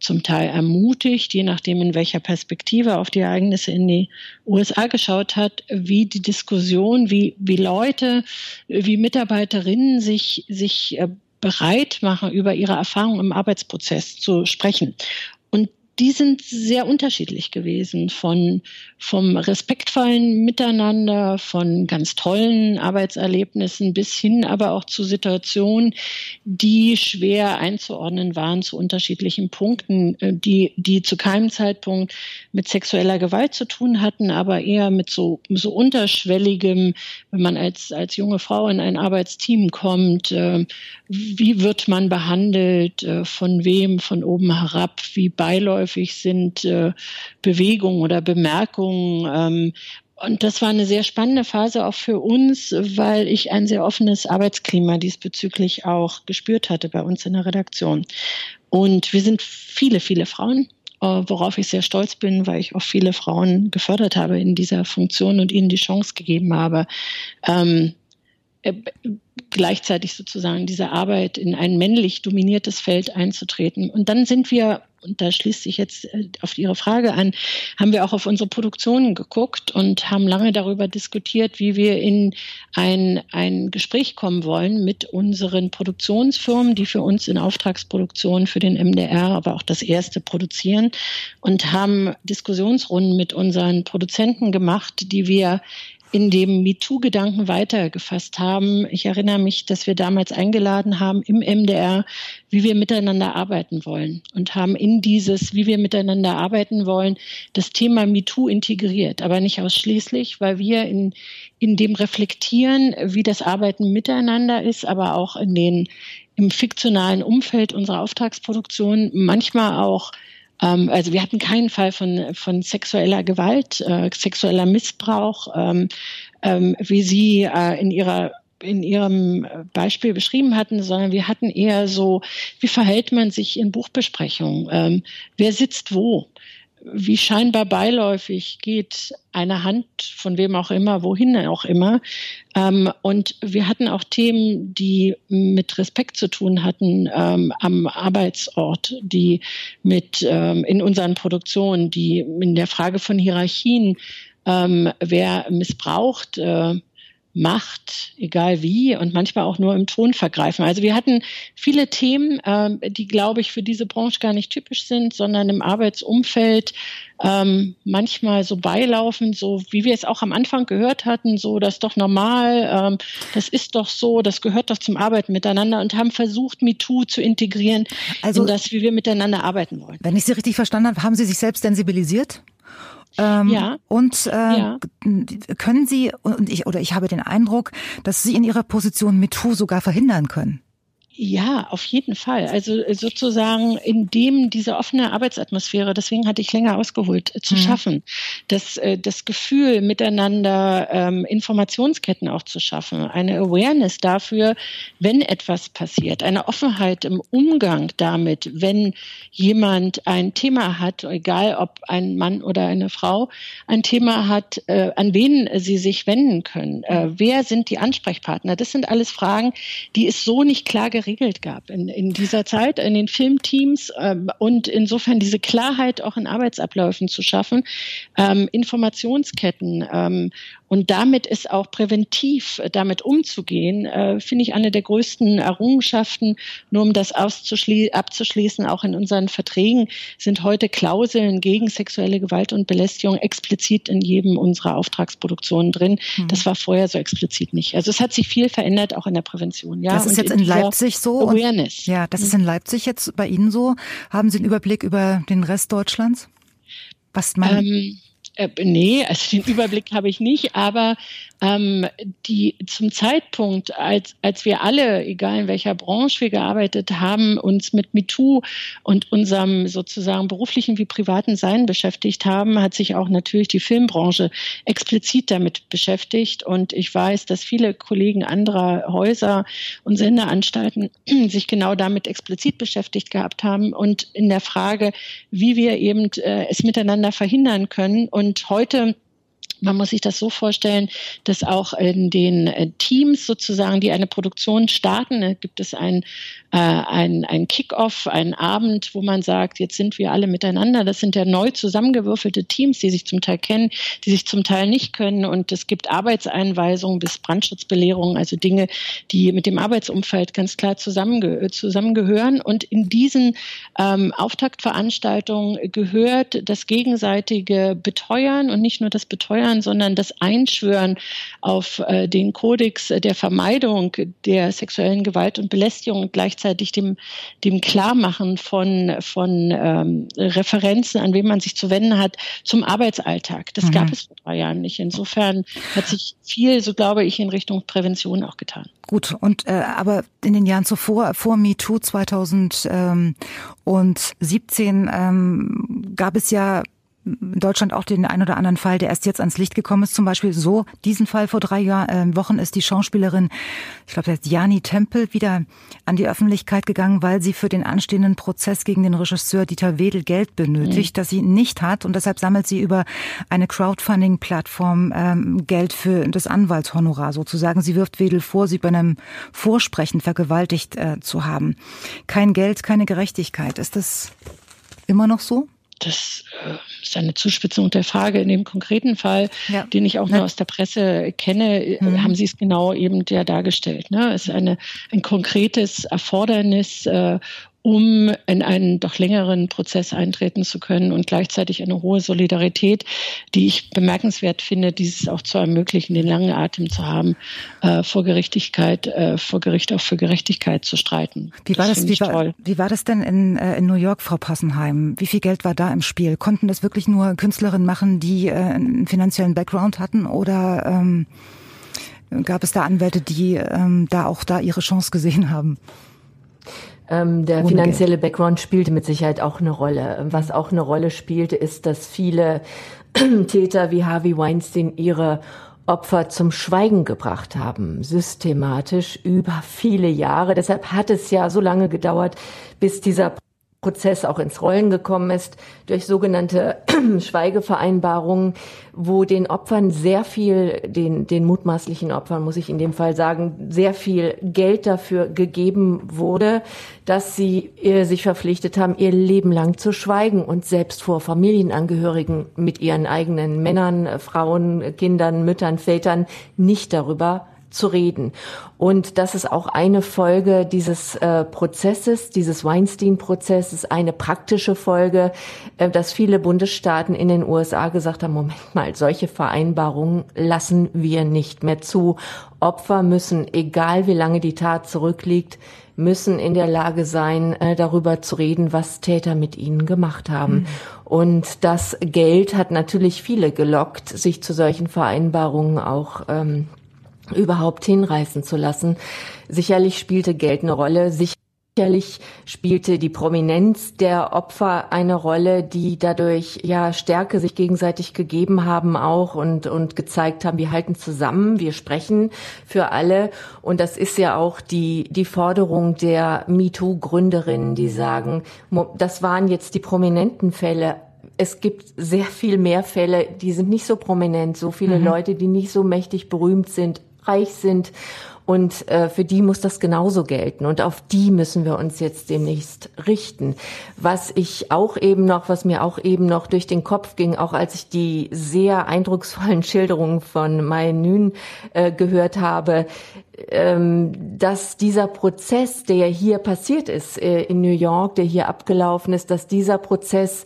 zum Teil ermutigt, je nachdem in welcher Perspektive auf die Ereignisse in die USA geschaut hat, wie die Diskussion, wie, wie Leute, wie Mitarbeiterinnen sich, sich äh, bereit machen, über ihre Erfahrungen im Arbeitsprozess zu sprechen. Und die sind sehr unterschiedlich gewesen von vom respektvollen Miteinander, von ganz tollen Arbeitserlebnissen bis hin aber auch zu Situationen, die schwer einzuordnen waren zu unterschiedlichen Punkten, äh, die, die zu keinem Zeitpunkt mit sexueller Gewalt zu tun hatten, aber eher mit so, so unterschwelligem, wenn man als, als junge Frau in ein Arbeitsteam kommt, äh, wie wird man behandelt, äh, von wem, von oben herab, wie beiläufig sind Bewegungen oder Bemerkungen. Ähm, und das war eine sehr spannende Phase auch für uns, weil ich ein sehr offenes Arbeitsklima diesbezüglich auch gespürt hatte bei uns in der Redaktion. Und wir sind viele, viele Frauen, äh, worauf ich sehr stolz bin, weil ich auch viele Frauen gefördert habe in dieser Funktion und ihnen die Chance gegeben habe, ähm, äh, gleichzeitig sozusagen diese Arbeit in ein männlich dominiertes Feld einzutreten. Und dann sind wir und da schließt sich jetzt äh, auf Ihre Frage an, haben wir auch auf unsere Produktionen geguckt und haben lange darüber diskutiert, wie wir in ein, ein Gespräch kommen wollen mit unseren Produktionsfirmen, die für uns in Auftragsproduktion für den MDR, aber auch das erste produzieren und haben Diskussionsrunden mit unseren Produzenten gemacht, die wir in dem MeToo-Gedanken weitergefasst haben. Ich erinnere mich, dass wir damals eingeladen haben im MDR, wie wir miteinander arbeiten wollen und haben in dieses, wie wir miteinander arbeiten wollen, das Thema MeToo integriert, aber nicht ausschließlich, weil wir in, in dem reflektieren, wie das Arbeiten miteinander ist, aber auch in den, im fiktionalen Umfeld unserer Auftragsproduktion manchmal auch ähm, also wir hatten keinen Fall von, von sexueller Gewalt, äh, sexueller Missbrauch, ähm, ähm, wie Sie äh, in Ihrer in Ihrem Beispiel beschrieben hatten, sondern wir hatten eher so, wie verhält man sich in Buchbesprechungen? Ähm, wer sitzt wo? Wie scheinbar beiläufig geht eine Hand von wem auch immer, wohin auch immer. Ähm, und wir hatten auch Themen, die mit Respekt zu tun hatten ähm, am Arbeitsort, die mit ähm, in unseren Produktionen, die in der Frage von Hierarchien, wer missbraucht, äh, Macht, egal wie, und manchmal auch nur im Ton vergreifen. Also wir hatten viele Themen, äh, die, glaube ich, für diese Branche gar nicht typisch sind, sondern im Arbeitsumfeld ähm, manchmal so beilaufen, so wie wir es auch am Anfang gehört hatten, so das ist doch normal, ähm, das ist doch so, das gehört doch zum Arbeiten miteinander und haben versucht, MeToo zu integrieren also, in das, wie wir miteinander arbeiten wollen. Wenn ich Sie richtig verstanden habe, haben Sie sich selbst sensibilisiert? Ähm, ja. Und äh, ja. können Sie und ich oder ich habe den Eindruck, dass Sie in Ihrer Position MeToo sogar verhindern können. Ja, auf jeden Fall. Also äh, sozusagen, indem diese offene Arbeitsatmosphäre, deswegen hatte ich länger ausgeholt, äh, zu mhm. schaffen, das, äh, das Gefühl miteinander ähm, Informationsketten auch zu schaffen, eine Awareness dafür, wenn etwas passiert, eine Offenheit im Umgang damit, wenn jemand ein Thema hat, egal ob ein Mann oder eine Frau ein Thema hat, äh, an wen sie sich wenden können, äh, wer sind die Ansprechpartner. Das sind alles Fragen, die ist so nicht klar geregelt gab in, in dieser Zeit, in den Filmteams ähm, und insofern diese Klarheit auch in Arbeitsabläufen zu schaffen, ähm, Informationsketten ähm, und damit ist auch präventiv äh, damit umzugehen, äh, finde ich eine der größten Errungenschaften. Nur um das abzuschließen, auch in unseren Verträgen sind heute Klauseln gegen sexuelle Gewalt und Belästigung explizit in jedem unserer Auftragsproduktionen drin. Mhm. Das war vorher so explizit nicht. Also es hat sich viel verändert, auch in der Prävention. Ja, das ist und jetzt in, in Leipzig so. Awareness. ja, das ist in Leipzig jetzt bei Ihnen so. Haben Sie einen Überblick über den Rest Deutschlands? Was man ähm, äh, nee, also den Überblick habe ich nicht, aber ähm, die zum Zeitpunkt, als, als wir alle, egal in welcher Branche wir gearbeitet haben, uns mit MeToo und unserem sozusagen beruflichen wie privaten Sein beschäftigt haben, hat sich auch natürlich die Filmbranche explizit damit beschäftigt. Und ich weiß, dass viele Kollegen anderer Häuser und Sendeanstalten sich genau damit explizit beschäftigt gehabt haben und in der Frage, wie wir eben äh, es miteinander verhindern können. Und heute man muss sich das so vorstellen, dass auch in den äh, Teams sozusagen, die eine Produktion starten, gibt es ein, äh, ein, ein Kick-off, einen Abend, wo man sagt, jetzt sind wir alle miteinander. Das sind ja neu zusammengewürfelte Teams, die sich zum Teil kennen, die sich zum Teil nicht können. Und es gibt Arbeitseinweisungen bis Brandschutzbelehrungen, also Dinge, die mit dem Arbeitsumfeld ganz klar zusammenge zusammengehören. Und in diesen ähm, Auftaktveranstaltungen gehört das gegenseitige Beteuern und nicht nur das Beteuern, Kindern, sondern das Einschwören auf äh, den Kodex der Vermeidung der sexuellen Gewalt und Belästigung und gleichzeitig dem, dem Klarmachen von, von ähm, Referenzen, an wen man sich zu wenden hat, zum Arbeitsalltag. Das mhm. gab es vor drei Jahren nicht. Insofern hat sich viel, so glaube ich, in Richtung Prävention auch getan. Gut, und äh, aber in den Jahren zuvor, vor MeToo 2017, ähm, gab es ja in Deutschland auch den ein oder anderen Fall, der erst jetzt ans Licht gekommen ist. Zum Beispiel so, diesen Fall vor drei Jahr, äh, Wochen ist die Schauspielerin, ich glaube, Jani Tempel, wieder an die Öffentlichkeit gegangen, weil sie für den anstehenden Prozess gegen den Regisseur Dieter Wedel Geld benötigt, mhm. das sie nicht hat. Und deshalb sammelt sie über eine Crowdfunding-Plattform ähm, Geld für das Anwaltshonorar sozusagen. Sie wirft Wedel vor, sie bei einem Vorsprechen vergewaltigt äh, zu haben. Kein Geld, keine Gerechtigkeit. Ist das immer noch so? Das äh, ist eine Zuspitzung der Frage. In dem konkreten Fall, ja. den ich auch nur aus der Presse kenne, äh, mhm. haben Sie es genau eben ja dargestellt. Ne? Es ist eine, ein konkretes Erfordernis, äh, um in einen doch längeren Prozess eintreten zu können und gleichzeitig eine hohe Solidarität, die ich bemerkenswert finde, dieses auch zu ermöglichen, den langen Atem zu haben, äh, vor Gerechtigkeit, äh, vor Gericht auch für Gerechtigkeit zu streiten. Wie war das? das wie, war, wie war das denn in, äh, in New York, Frau Passenheim? Wie viel Geld war da im Spiel? Konnten das wirklich nur Künstlerinnen machen, die äh, einen finanziellen Background hatten oder ähm, gab es da Anwälte, die ähm, da auch da ihre Chance gesehen haben? Ähm, der Ohne finanzielle Geld. Background spielte mit Sicherheit auch eine Rolle. Was auch eine Rolle spielte, ist, dass viele Täter wie Harvey Weinstein ihre Opfer zum Schweigen gebracht haben, systematisch über viele Jahre. Deshalb hat es ja so lange gedauert, bis dieser Prozess auch ins Rollen gekommen ist durch sogenannte Schweigevereinbarungen, wo den Opfern sehr viel, den, den mutmaßlichen Opfern muss ich in dem Fall sagen, sehr viel Geld dafür gegeben wurde, dass sie äh, sich verpflichtet haben, ihr Leben lang zu schweigen und selbst vor Familienangehörigen mit ihren eigenen Männern, Frauen, Kindern, Müttern, Vätern nicht darüber zu reden. Und das ist auch eine Folge dieses äh, Prozesses, dieses Weinstein-Prozesses, eine praktische Folge, äh, dass viele Bundesstaaten in den USA gesagt haben, Moment mal, solche Vereinbarungen lassen wir nicht mehr zu. Opfer müssen, egal wie lange die Tat zurückliegt, müssen in der Lage sein, äh, darüber zu reden, was Täter mit ihnen gemacht haben. Mhm. Und das Geld hat natürlich viele gelockt, sich zu solchen Vereinbarungen auch ähm, überhaupt hinreißen zu lassen. Sicherlich spielte Geld eine Rolle. Sicherlich spielte die Prominenz der Opfer eine Rolle, die dadurch ja Stärke sich gegenseitig gegeben haben auch und, und gezeigt haben, wir halten zusammen, wir sprechen für alle. Und das ist ja auch die, die Forderung der MeToo-Gründerinnen, die sagen, das waren jetzt die prominenten Fälle, es gibt sehr viel mehr Fälle, die sind nicht so prominent, so viele mhm. Leute, die nicht so mächtig berühmt sind, reich sind. Und äh, für die muss das genauso gelten. Und auf die müssen wir uns jetzt demnächst richten. Was ich auch eben noch, was mir auch eben noch durch den Kopf ging, auch als ich die sehr eindrucksvollen Schilderungen von Mai Nün äh, gehört habe, ähm, dass dieser Prozess, der hier passiert ist äh, in New York, der hier abgelaufen ist, dass dieser Prozess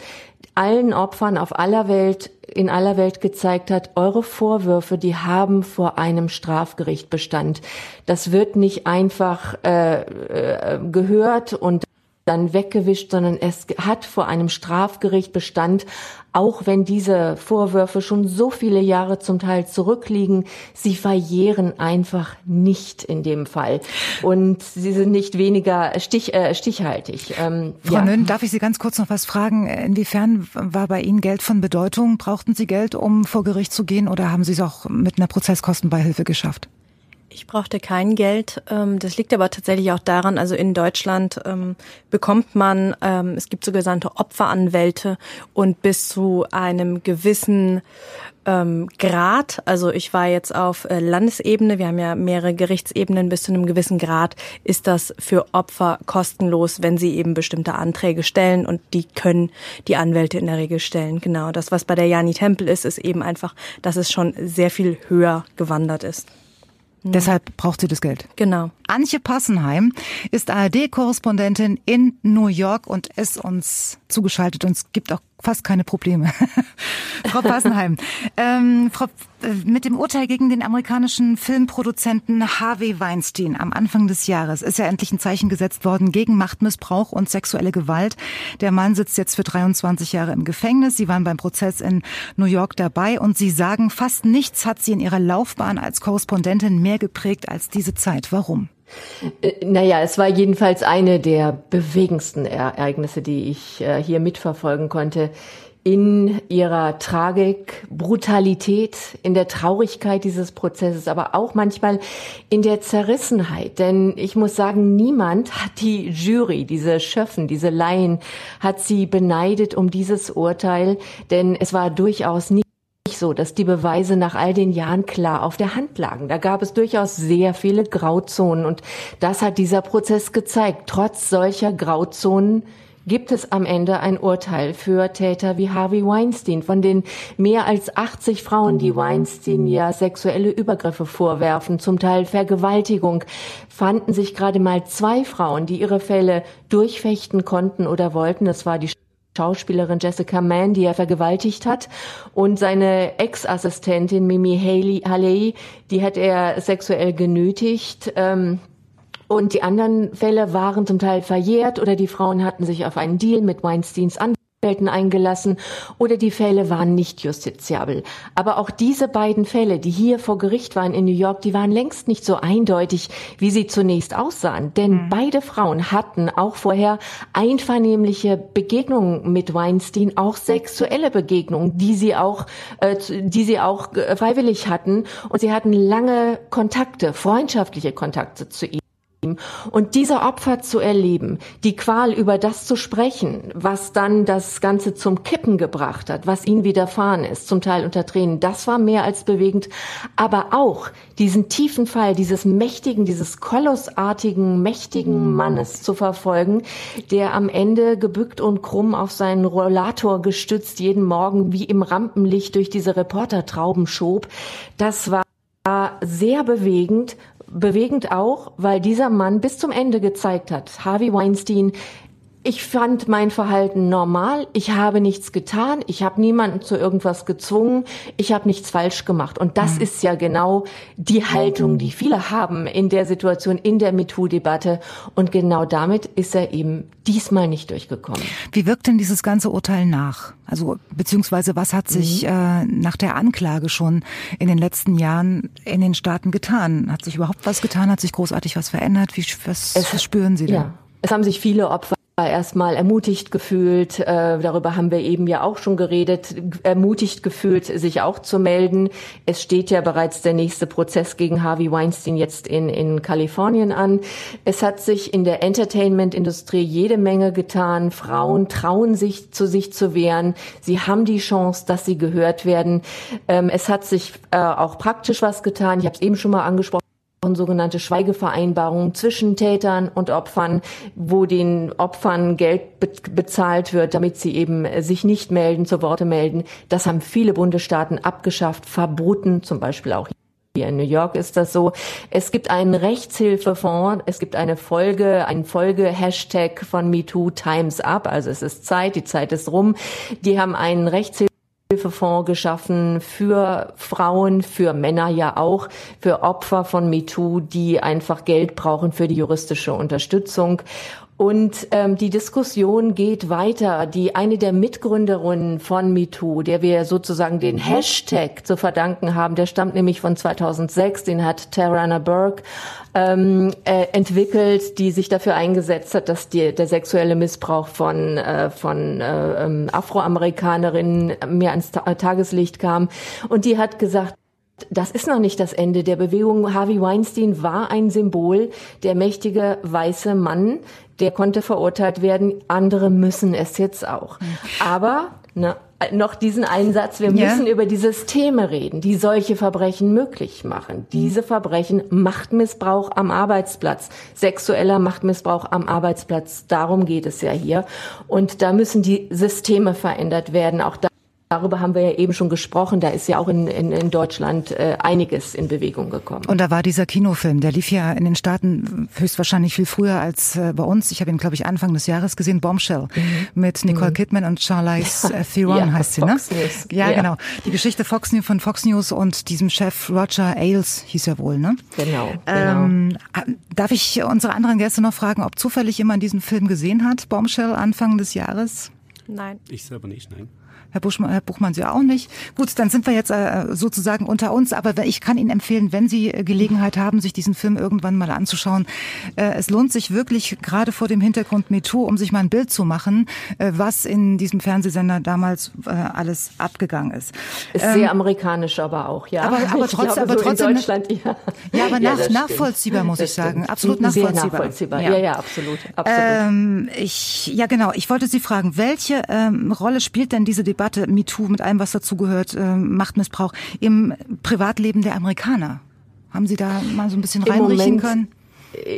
allen Opfern auf aller Welt in aller Welt gezeigt hat, eure Vorwürfe, die haben vor einem Strafgericht Bestand. Das wird nicht einfach äh, äh, gehört und dann weggewischt, sondern es hat vor einem Strafgericht Bestand, auch wenn diese Vorwürfe schon so viele Jahre zum Teil zurückliegen. Sie verjähren einfach nicht in dem Fall. Und sie sind nicht weniger stich, äh, stichhaltig. Ähm, Frau ja. Nön, darf ich Sie ganz kurz noch was fragen? Inwiefern war bei Ihnen Geld von Bedeutung? Brauchten Sie Geld, um vor Gericht zu gehen oder haben Sie es auch mit einer Prozesskostenbeihilfe geschafft? Ich brauchte kein Geld. Ähm, das liegt aber tatsächlich auch daran, also in Deutschland ähm, bekommt man, ähm, es gibt sogenannte Opferanwälte und bis zu einem gewissen Grad, also ich war jetzt auf äh, Landesebene, wir haben ja mehrere Gerichtsebenen, bis zu einem gewissen Grad ist das für Opfer kostenlos, wenn sie eben bestimmte Anträge stellen und die können die Anwälte in der Regel stellen. Genau, das, was bei der Jani Tempel ist, ist eben einfach, dass es schon sehr viel höher gewandert ist. Mhm. Deshalb braucht sie das Geld. Genau. Antje Passenheim ist ARD-Korrespondentin in New York und ist uns zugeschaltet und es gibt auch fast keine Probleme. Frau Passenheim, ähm, Frau, äh, mit dem Urteil gegen den amerikanischen Filmproduzenten Harvey Weinstein am Anfang des Jahres ist ja endlich ein Zeichen gesetzt worden gegen Machtmissbrauch und sexuelle Gewalt. Der Mann sitzt jetzt für 23 Jahre im Gefängnis. Sie waren beim Prozess in New York dabei und Sie sagen, fast nichts hat Sie in Ihrer Laufbahn als Korrespondentin mehr geprägt als diese Zeit. Warum? Äh, naja, es war jedenfalls eine der bewegendsten Ereignisse, die ich äh, hier mitverfolgen konnte. In ihrer Tragik, Brutalität, in der Traurigkeit dieses Prozesses, aber auch manchmal in der Zerrissenheit. Denn ich muss sagen, niemand hat die Jury, diese Schöffen, diese Laien, hat sie beneidet um dieses Urteil, denn es war durchaus nicht so, dass die Beweise nach all den Jahren klar auf der Hand lagen. Da gab es durchaus sehr viele Grauzonen und das hat dieser Prozess gezeigt. Trotz solcher Grauzonen gibt es am Ende ein Urteil für Täter wie Harvey Weinstein. Von den mehr als 80 Frauen, die Weinstein ja sexuelle Übergriffe vorwerfen, zum Teil Vergewaltigung, fanden sich gerade mal zwei Frauen, die ihre Fälle durchfechten konnten oder wollten. Das war die Schauspielerin Jessica Mann, die er vergewaltigt hat, und seine Ex-Assistentin Mimi Haley, die hat er sexuell genötigt. Ähm, und die anderen Fälle waren zum Teil verjährt oder die Frauen hatten sich auf einen Deal mit Weinsteins an Anwälten eingelassen oder die Fälle waren nicht justiziabel. Aber auch diese beiden Fälle, die hier vor Gericht waren in New York, die waren längst nicht so eindeutig, wie sie zunächst aussahen. Denn mhm. beide Frauen hatten auch vorher einvernehmliche Begegnungen mit Weinstein, auch sexuelle Begegnungen, die sie auch, äh, die sie auch freiwillig hatten. Und sie hatten lange Kontakte, freundschaftliche Kontakte zu ihm. Erleben. Und diese Opfer zu erleben, die Qual über das zu sprechen, was dann das Ganze zum Kippen gebracht hat, was ihnen widerfahren ist, zum Teil unter Tränen, das war mehr als bewegend. Aber auch diesen tiefen Fall dieses mächtigen, dieses kolossartigen, mächtigen Mannes zu verfolgen, der am Ende gebückt und krumm auf seinen Rollator gestützt jeden Morgen wie im Rampenlicht durch diese Reportertrauben schob, das war sehr bewegend, bewegend auch, weil dieser Mann bis zum Ende gezeigt hat, Harvey Weinstein, ich fand mein Verhalten normal. Ich habe nichts getan. Ich habe niemanden zu irgendwas gezwungen. Ich habe nichts falsch gemacht. Und das mhm. ist ja genau die Haltung, die viele haben in der Situation, in der MeToo-Debatte. Und genau damit ist er eben diesmal nicht durchgekommen. Wie wirkt denn dieses ganze Urteil nach? Also beziehungsweise was hat sich mhm. äh, nach der Anklage schon in den letzten Jahren in den Staaten getan? Hat sich überhaupt was getan? Hat sich großartig was verändert? Wie was, es, was spüren Sie denn? Ja. Es haben sich viele Opfer erstmal ermutigt gefühlt, äh, darüber haben wir eben ja auch schon geredet, ermutigt gefühlt, sich auch zu melden. Es steht ja bereits der nächste Prozess gegen Harvey Weinstein jetzt in, in Kalifornien an. Es hat sich in der Entertainment-Industrie jede Menge getan. Frauen trauen sich, zu sich zu wehren. Sie haben die Chance, dass sie gehört werden. Ähm, es hat sich äh, auch praktisch was getan. Ich habe es eben schon mal angesprochen sogenannte Schweigevereinbarungen zwischen Tätern und Opfern, wo den Opfern Geld be bezahlt wird, damit sie eben äh, sich nicht melden, zu Worte melden. Das haben viele Bundesstaaten abgeschafft, verboten, zum Beispiel auch hier in New York ist das so. Es gibt einen Rechtshilfefonds, es gibt eine Folge, einen Folge-Hashtag von MeToo Times Up, also es ist Zeit, die Zeit ist rum. Die haben einen Rechtshilfe Hilfefonds geschaffen für Frauen, für Männer ja auch, für Opfer von MeToo, die einfach Geld brauchen für die juristische Unterstützung. Und ähm, die Diskussion geht weiter. Die eine der Mitgründerinnen von MeToo, der wir sozusagen den Hashtag zu verdanken haben, der stammt nämlich von 2006. Den hat Tarana Burke ähm, äh, entwickelt, die sich dafür eingesetzt hat, dass die, der sexuelle Missbrauch von äh, von äh, ähm, Afroamerikanerinnen mehr ans Tageslicht kam. Und die hat gesagt das ist noch nicht das Ende der Bewegung. Harvey Weinstein war ein Symbol, der mächtige weiße Mann, der konnte verurteilt werden. Andere müssen es jetzt auch. Aber ne, noch diesen Einsatz, wir ja. müssen über die Systeme reden, die solche Verbrechen möglich machen. Diese Verbrechen, Machtmissbrauch am Arbeitsplatz, sexueller Machtmissbrauch am Arbeitsplatz, darum geht es ja hier. Und da müssen die Systeme verändert werden. Auch da Darüber haben wir ja eben schon gesprochen. Da ist ja auch in, in, in Deutschland äh, einiges in Bewegung gekommen. Und da war dieser Kinofilm, der lief ja in den Staaten höchstwahrscheinlich viel früher als äh, bei uns. Ich habe ihn, glaube ich, Anfang des Jahres gesehen, Bombshell, mhm. mit Nicole mhm. Kidman und Charlize ja. Theron ja, heißt sie, ne? Fox News. Ja, ja, genau. Die Geschichte Fox News von Fox News und diesem Chef Roger Ailes hieß er wohl, ne? Genau. Ähm, genau. Darf ich unsere anderen Gäste noch fragen, ob zufällig jemand diesen Film gesehen hat, Bombshell, Anfang des Jahres? Nein. Ich selber nicht, nein. Herr, Buschmann, Herr Buchmann Sie auch nicht. Gut, dann sind wir jetzt äh, sozusagen unter uns. Aber ich kann Ihnen empfehlen, wenn Sie äh, Gelegenheit haben, sich diesen Film irgendwann mal anzuschauen. Äh, es lohnt sich wirklich gerade vor dem Hintergrund MeToo, um sich mal ein Bild zu machen, was in diesem Fernsehsender damals alles abgegangen ist. Ist ähm, sehr amerikanisch aber auch, ja. Aber, aber, trotz, glaube, aber so trotzdem. Deutschland, ja. ja, aber nach, ja, nachvollziehbar muss ich sagen. Absolut nachvollziehbar. Sehr nachvollziehbar. Ja, ja, ja absolut. absolut. Ähm, ich, ja, genau. Ich wollte Sie fragen, welche ähm, Rolle spielt denn diese Debatte MeToo mit allem, was dazugehört, äh, Machtmissbrauch im Privatleben der Amerikaner? Haben Sie da mal so ein bisschen reinrichten können?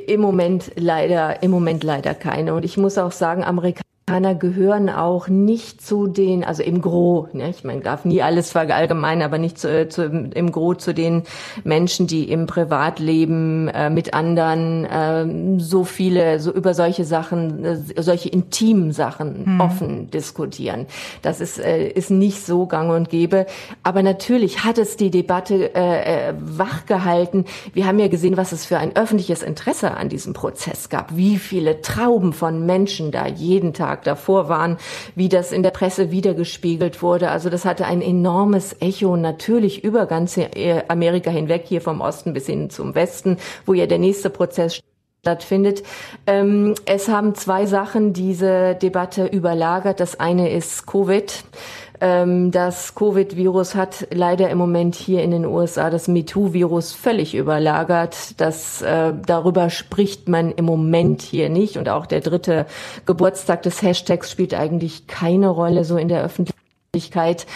Im Moment leider, im Moment leider keine. Und ich muss auch sagen, Amerikaner Amerikaner gehören auch nicht zu den, also im Gro, ne, ich meine, darf nie alles verallgemeinern, aber nicht zu, zu, im Gro zu den Menschen, die im Privatleben äh, mit anderen äh, so viele, so über solche Sachen, äh, solche intimen Sachen hm. offen diskutieren. Das ist, äh, ist nicht so gang und gäbe. Aber natürlich hat es die Debatte äh, äh, wachgehalten. Wir haben ja gesehen, was es für ein öffentliches Interesse an diesem Prozess gab, wie viele Trauben von Menschen da jeden Tag Tag davor waren, wie das in der Presse wiedergespiegelt wurde. Also das hatte ein enormes Echo natürlich über ganz Amerika hinweg, hier vom Osten bis hin zum Westen, wo ja der nächste Prozess stattfindet. Ähm, es haben zwei Sachen diese Debatte überlagert. Das eine ist Covid das Covid-Virus hat leider im Moment hier in den USA das MeToo-Virus völlig überlagert. Das, äh, darüber spricht man im Moment hier nicht. Und auch der dritte Geburtstag des Hashtags spielt eigentlich keine Rolle so in der Öffentlichkeit.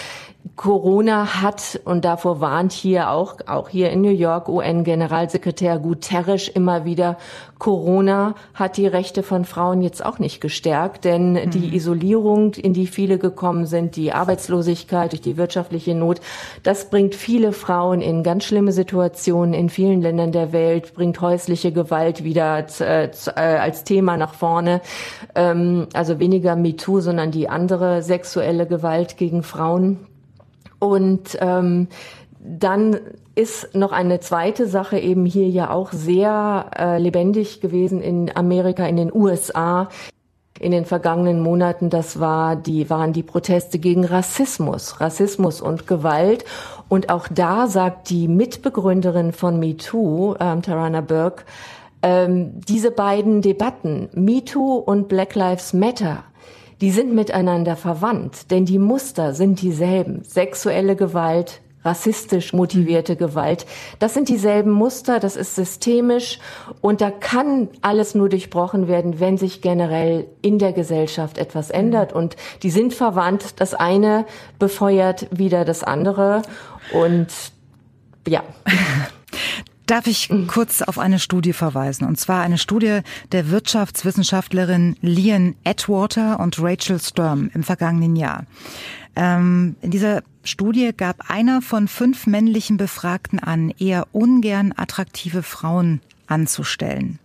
Corona hat, und davor warnt hier auch, auch hier in New York UN-Generalsekretär Guterres immer wieder, Corona hat die Rechte von Frauen jetzt auch nicht gestärkt, denn mhm. die Isolierung, in die viele gekommen sind, die Arbeitslosigkeit durch die wirtschaftliche Not, das bringt viele Frauen in ganz schlimme Situationen in vielen Ländern der Welt, bringt häusliche Gewalt wieder äh, als Thema nach vorne. Ähm, also weniger MeToo, sondern die andere sexuelle Gewalt gegen Frauen. Und ähm, dann ist noch eine zweite Sache eben hier ja auch sehr äh, lebendig gewesen in Amerika, in den USA in den vergangenen Monaten. Das war die, waren die Proteste gegen Rassismus, Rassismus und Gewalt. Und auch da sagt die Mitbegründerin von MeToo, ähm, Tarana Burke, ähm, diese beiden Debatten, MeToo und Black Lives Matter, die sind miteinander verwandt, denn die Muster sind dieselben. Sexuelle Gewalt, rassistisch motivierte Gewalt. Das sind dieselben Muster, das ist systemisch und da kann alles nur durchbrochen werden, wenn sich generell in der Gesellschaft etwas ändert und die sind verwandt. Das eine befeuert wieder das andere und ja. Darf ich kurz auf eine Studie verweisen? Und zwar eine Studie der Wirtschaftswissenschaftlerin Lian Atwater und Rachel Sturm im vergangenen Jahr. Ähm, in dieser Studie gab einer von fünf männlichen Befragten an, eher ungern attraktive Frauen anzustellen.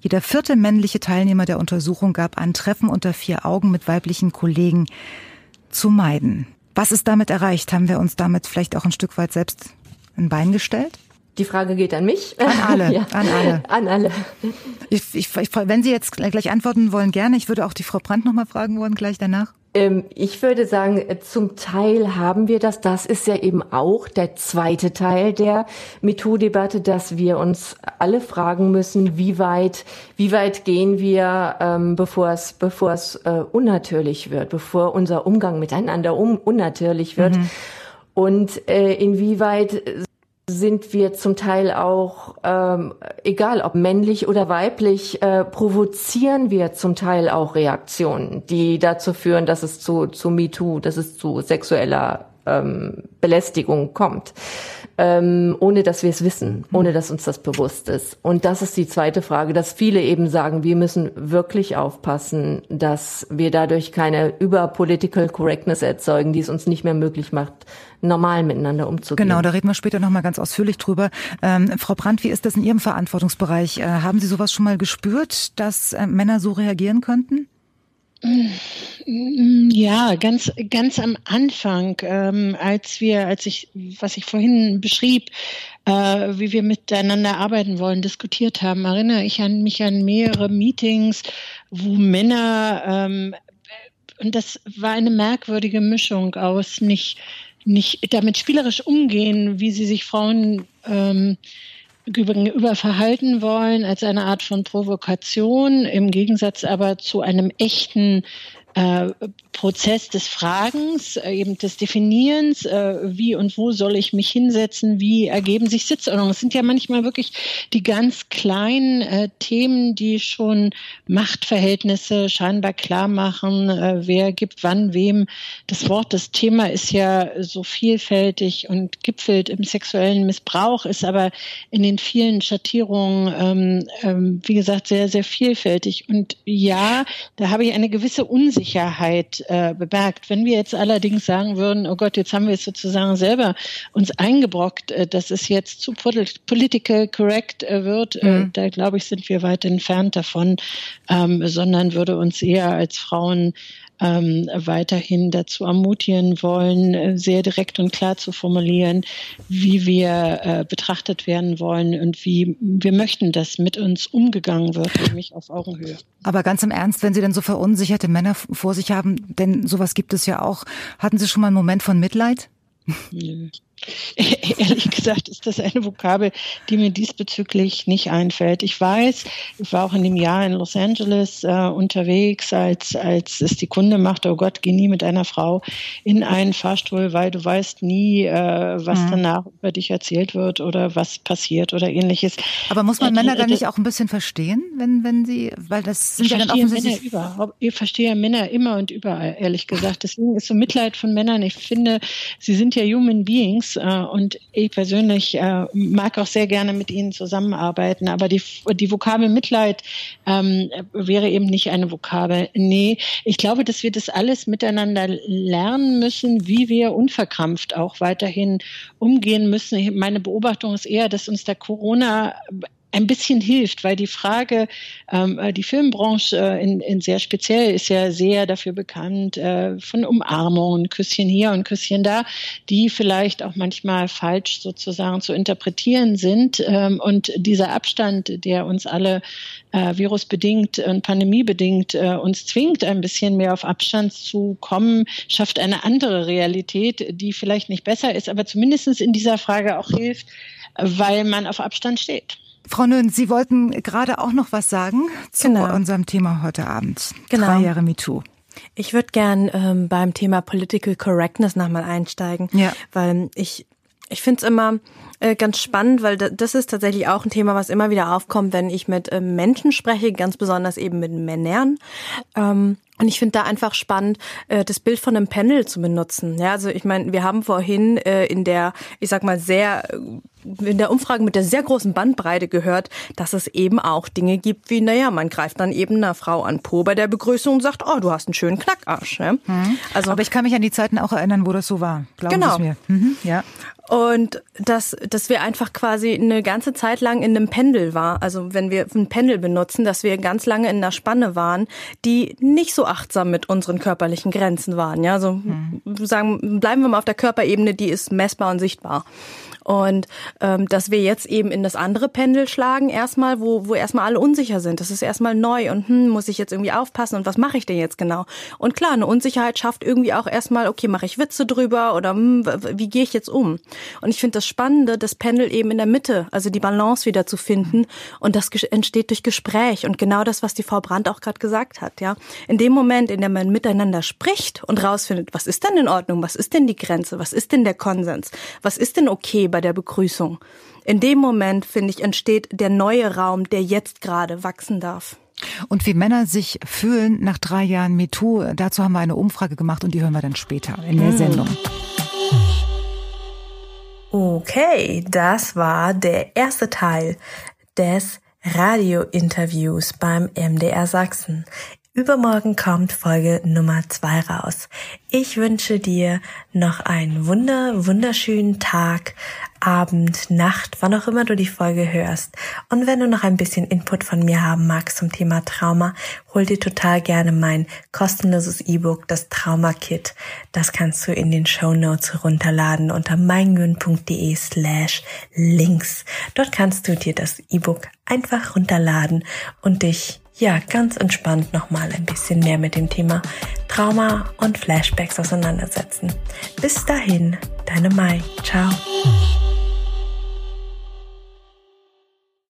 Jeder vierte männliche Teilnehmer der Untersuchung gab an, Treffen unter vier Augen mit weiblichen Kollegen zu meiden. Was ist damit erreicht? Haben wir uns damit vielleicht auch ein Stück weit selbst ein Bein gestellt? Die Frage geht an mich. An alle. ja. An alle. An alle. Ich, ich, wenn Sie jetzt gleich antworten wollen, gerne. Ich würde auch die Frau Brandt noch mal fragen wollen, gleich danach. Ähm, ich würde sagen, äh, zum Teil haben wir das. Das ist ja eben auch der zweite Teil der MeToo-Debatte, dass wir uns alle fragen müssen, wie weit, wie weit gehen wir, ähm, bevor es, bevor es äh, unnatürlich wird, bevor unser Umgang miteinander um, unnatürlich wird. Mhm. Und äh, inwieweit sind wir zum Teil auch, ähm, egal ob männlich oder weiblich, äh, provozieren wir zum Teil auch Reaktionen, die dazu führen, dass es zu, zu MeToo, dass es zu sexueller ähm, Belästigung kommt ähm, ohne dass wir es wissen, ohne dass uns das bewusst ist. Und das ist die zweite Frage, dass viele eben sagen, wir müssen wirklich aufpassen, dass wir dadurch keine über Political Correctness erzeugen, die es uns nicht mehr möglich macht, normal miteinander umzugehen. Genau, da reden wir später nochmal ganz ausführlich drüber. Ähm, Frau Brandt, wie ist das in Ihrem Verantwortungsbereich? Äh, haben Sie sowas schon mal gespürt, dass äh, Männer so reagieren könnten? Ja, ganz, ganz am Anfang, ähm, als wir, als ich, was ich vorhin beschrieb, äh, wie wir miteinander arbeiten wollen, diskutiert haben, erinnere ich an mich an mehrere Meetings, wo Männer, ähm, und das war eine merkwürdige Mischung aus nicht, nicht damit spielerisch umgehen, wie sie sich Frauen ähm, gegenüber verhalten wollen als eine Art von Provokation, im Gegensatz aber zu einem echten äh, Prozess des Fragens, äh, eben des Definierens, äh, wie und wo soll ich mich hinsetzen, wie ergeben sich Sitzordnungen. Es sind ja manchmal wirklich die ganz kleinen äh, Themen, die schon Machtverhältnisse scheinbar klar machen, wer gibt wann wem das Wort. Das Thema ist ja so vielfältig und gipfelt im sexuellen Missbrauch, ist aber in den vielen Schattierungen, ähm, ähm, wie gesagt, sehr, sehr vielfältig. Und ja, da habe ich eine gewisse Unsicherheit äh, bemerkt. Wenn wir jetzt allerdings sagen würden, oh Gott, jetzt haben wir es sozusagen selber uns eingebrockt, äh, dass es jetzt zu political correct äh, wird, äh, mhm. da glaube ich, sind wir weit entfernt davon, ähm, sondern würde uns eher als Frauen ähm, weiterhin dazu ermutigen wollen, sehr direkt und klar zu formulieren, wie wir äh, betrachtet werden wollen und wie wir möchten, dass mit uns umgegangen wird, nämlich auf Augenhöhe. Aber ganz im Ernst, wenn Sie denn so verunsicherte Männer vor sich haben, denn sowas gibt es ja auch, hatten Sie schon mal einen Moment von Mitleid? Nö. Ehrlich gesagt ist das eine Vokabel, die mir diesbezüglich nicht einfällt. Ich weiß, ich war auch in dem Jahr in Los Angeles äh, unterwegs, als, als es die Kunde machte, oh Gott, geh nie mit einer Frau in einen Fahrstuhl, weil du weißt nie, äh, was mhm. danach über dich erzählt wird oder was passiert oder ähnliches. Aber muss man äh, Männer dann nicht auch ein bisschen verstehen, wenn, wenn sie, weil das sind ja dann offensichtlich... Männer überhaupt, ich verstehe Männer immer und überall, ehrlich gesagt. Deswegen ist so Mitleid von Männern, ich finde, sie sind ja Human Beings äh, und ich persönlich äh, mag auch sehr gerne mit ihnen zusammenarbeiten. Aber die, die Vokabel Mitleid ähm, wäre eben nicht eine Vokabel. Nee, ich glaube, dass wir das alles miteinander lernen müssen, wie wir unverkrampft auch weiterhin umgehen müssen. Meine Beobachtung ist eher, dass uns der Corona ein bisschen hilft, weil die Frage, ähm, äh, die Filmbranche äh, in, in sehr speziell ist ja sehr dafür bekannt, äh, von Umarmungen, Küsschen hier und Küsschen da, die vielleicht auch manchmal falsch sozusagen zu interpretieren sind. Ähm, und dieser Abstand, der uns alle äh, virusbedingt und pandemiebedingt äh, uns zwingt, ein bisschen mehr auf Abstand zu kommen, schafft eine andere Realität, die vielleicht nicht besser ist, aber zumindest in dieser Frage auch hilft, weil man auf Abstand steht. Frau Nön, Sie wollten gerade auch noch was sagen zu genau. unserem Thema heute Abend. Genau. Drei Jahre MeToo. Ich würde gern ähm, beim Thema Political Correctness nochmal einsteigen, ja. weil ich ich finde es immer äh, ganz spannend, weil das ist tatsächlich auch ein Thema, was immer wieder aufkommt, wenn ich mit äh, Menschen spreche, ganz besonders eben mit Männern. Ähm, und ich finde da einfach spannend, äh, das Bild von einem Panel zu benutzen. Ja, also ich meine, wir haben vorhin äh, in der, ich sag mal, sehr in der Umfrage mit der sehr großen Bandbreite gehört, dass es eben auch Dinge gibt wie, naja, man greift dann eben einer Frau an Po bei der Begrüßung und sagt, oh, du hast einen schönen Knackarsch. Ne? Mhm. Also, Aber ich kann mich an die Zeiten auch erinnern, wo das so war. Glauben genau. mir. Mhm, ja. Und dass, dass wir einfach quasi eine ganze Zeit lang in einem Pendel war. Also wenn wir ein Pendel benutzen, dass wir ganz lange in einer Spanne waren, die nicht so achtsam mit unseren körperlichen Grenzen waren. Ja, also mhm. sagen, bleiben wir mal auf der Körperebene, die ist messbar und sichtbar. Und ähm, dass wir jetzt eben in das andere Pendel schlagen, erstmal, wo, wo erstmal alle unsicher sind. Das ist erstmal neu und hm, muss ich jetzt irgendwie aufpassen und was mache ich denn jetzt genau? Und klar, eine Unsicherheit schafft irgendwie auch erstmal, okay, mache ich Witze drüber oder hm, wie gehe ich jetzt um? Und ich finde das Spannende, das Pendel eben in der Mitte, also die Balance wieder zu finden. Und das entsteht durch Gespräch und genau das, was die Frau Brandt auch gerade gesagt hat. Ja, in dem Moment, in dem man miteinander spricht und rausfindet, was ist denn in Ordnung, was ist denn die Grenze, was ist denn der Konsens, was ist denn okay bei der Begrüßung. In dem Moment, finde ich, entsteht der neue Raum, der jetzt gerade wachsen darf. Und wie Männer sich fühlen nach drei Jahren MeToo, dazu haben wir eine Umfrage gemacht und die hören wir dann später in der hm. Sendung. Okay, das war der erste Teil des Radiointerviews beim MDR Sachsen. Übermorgen kommt Folge Nummer zwei raus. Ich wünsche dir noch einen wunder, wunderschönen Tag, Abend, Nacht, wann auch immer du die Folge hörst. Und wenn du noch ein bisschen Input von mir haben magst zum Thema Trauma, hol dir total gerne mein kostenloses E-Book, das Trauma Kit. Das kannst du in den Show Notes runterladen unter meingün.de slash links. Dort kannst du dir das E-Book einfach runterladen und dich ja, ganz entspannt nochmal ein bisschen mehr mit dem Thema Trauma und Flashbacks auseinandersetzen. Bis dahin, deine Mai. Ciao.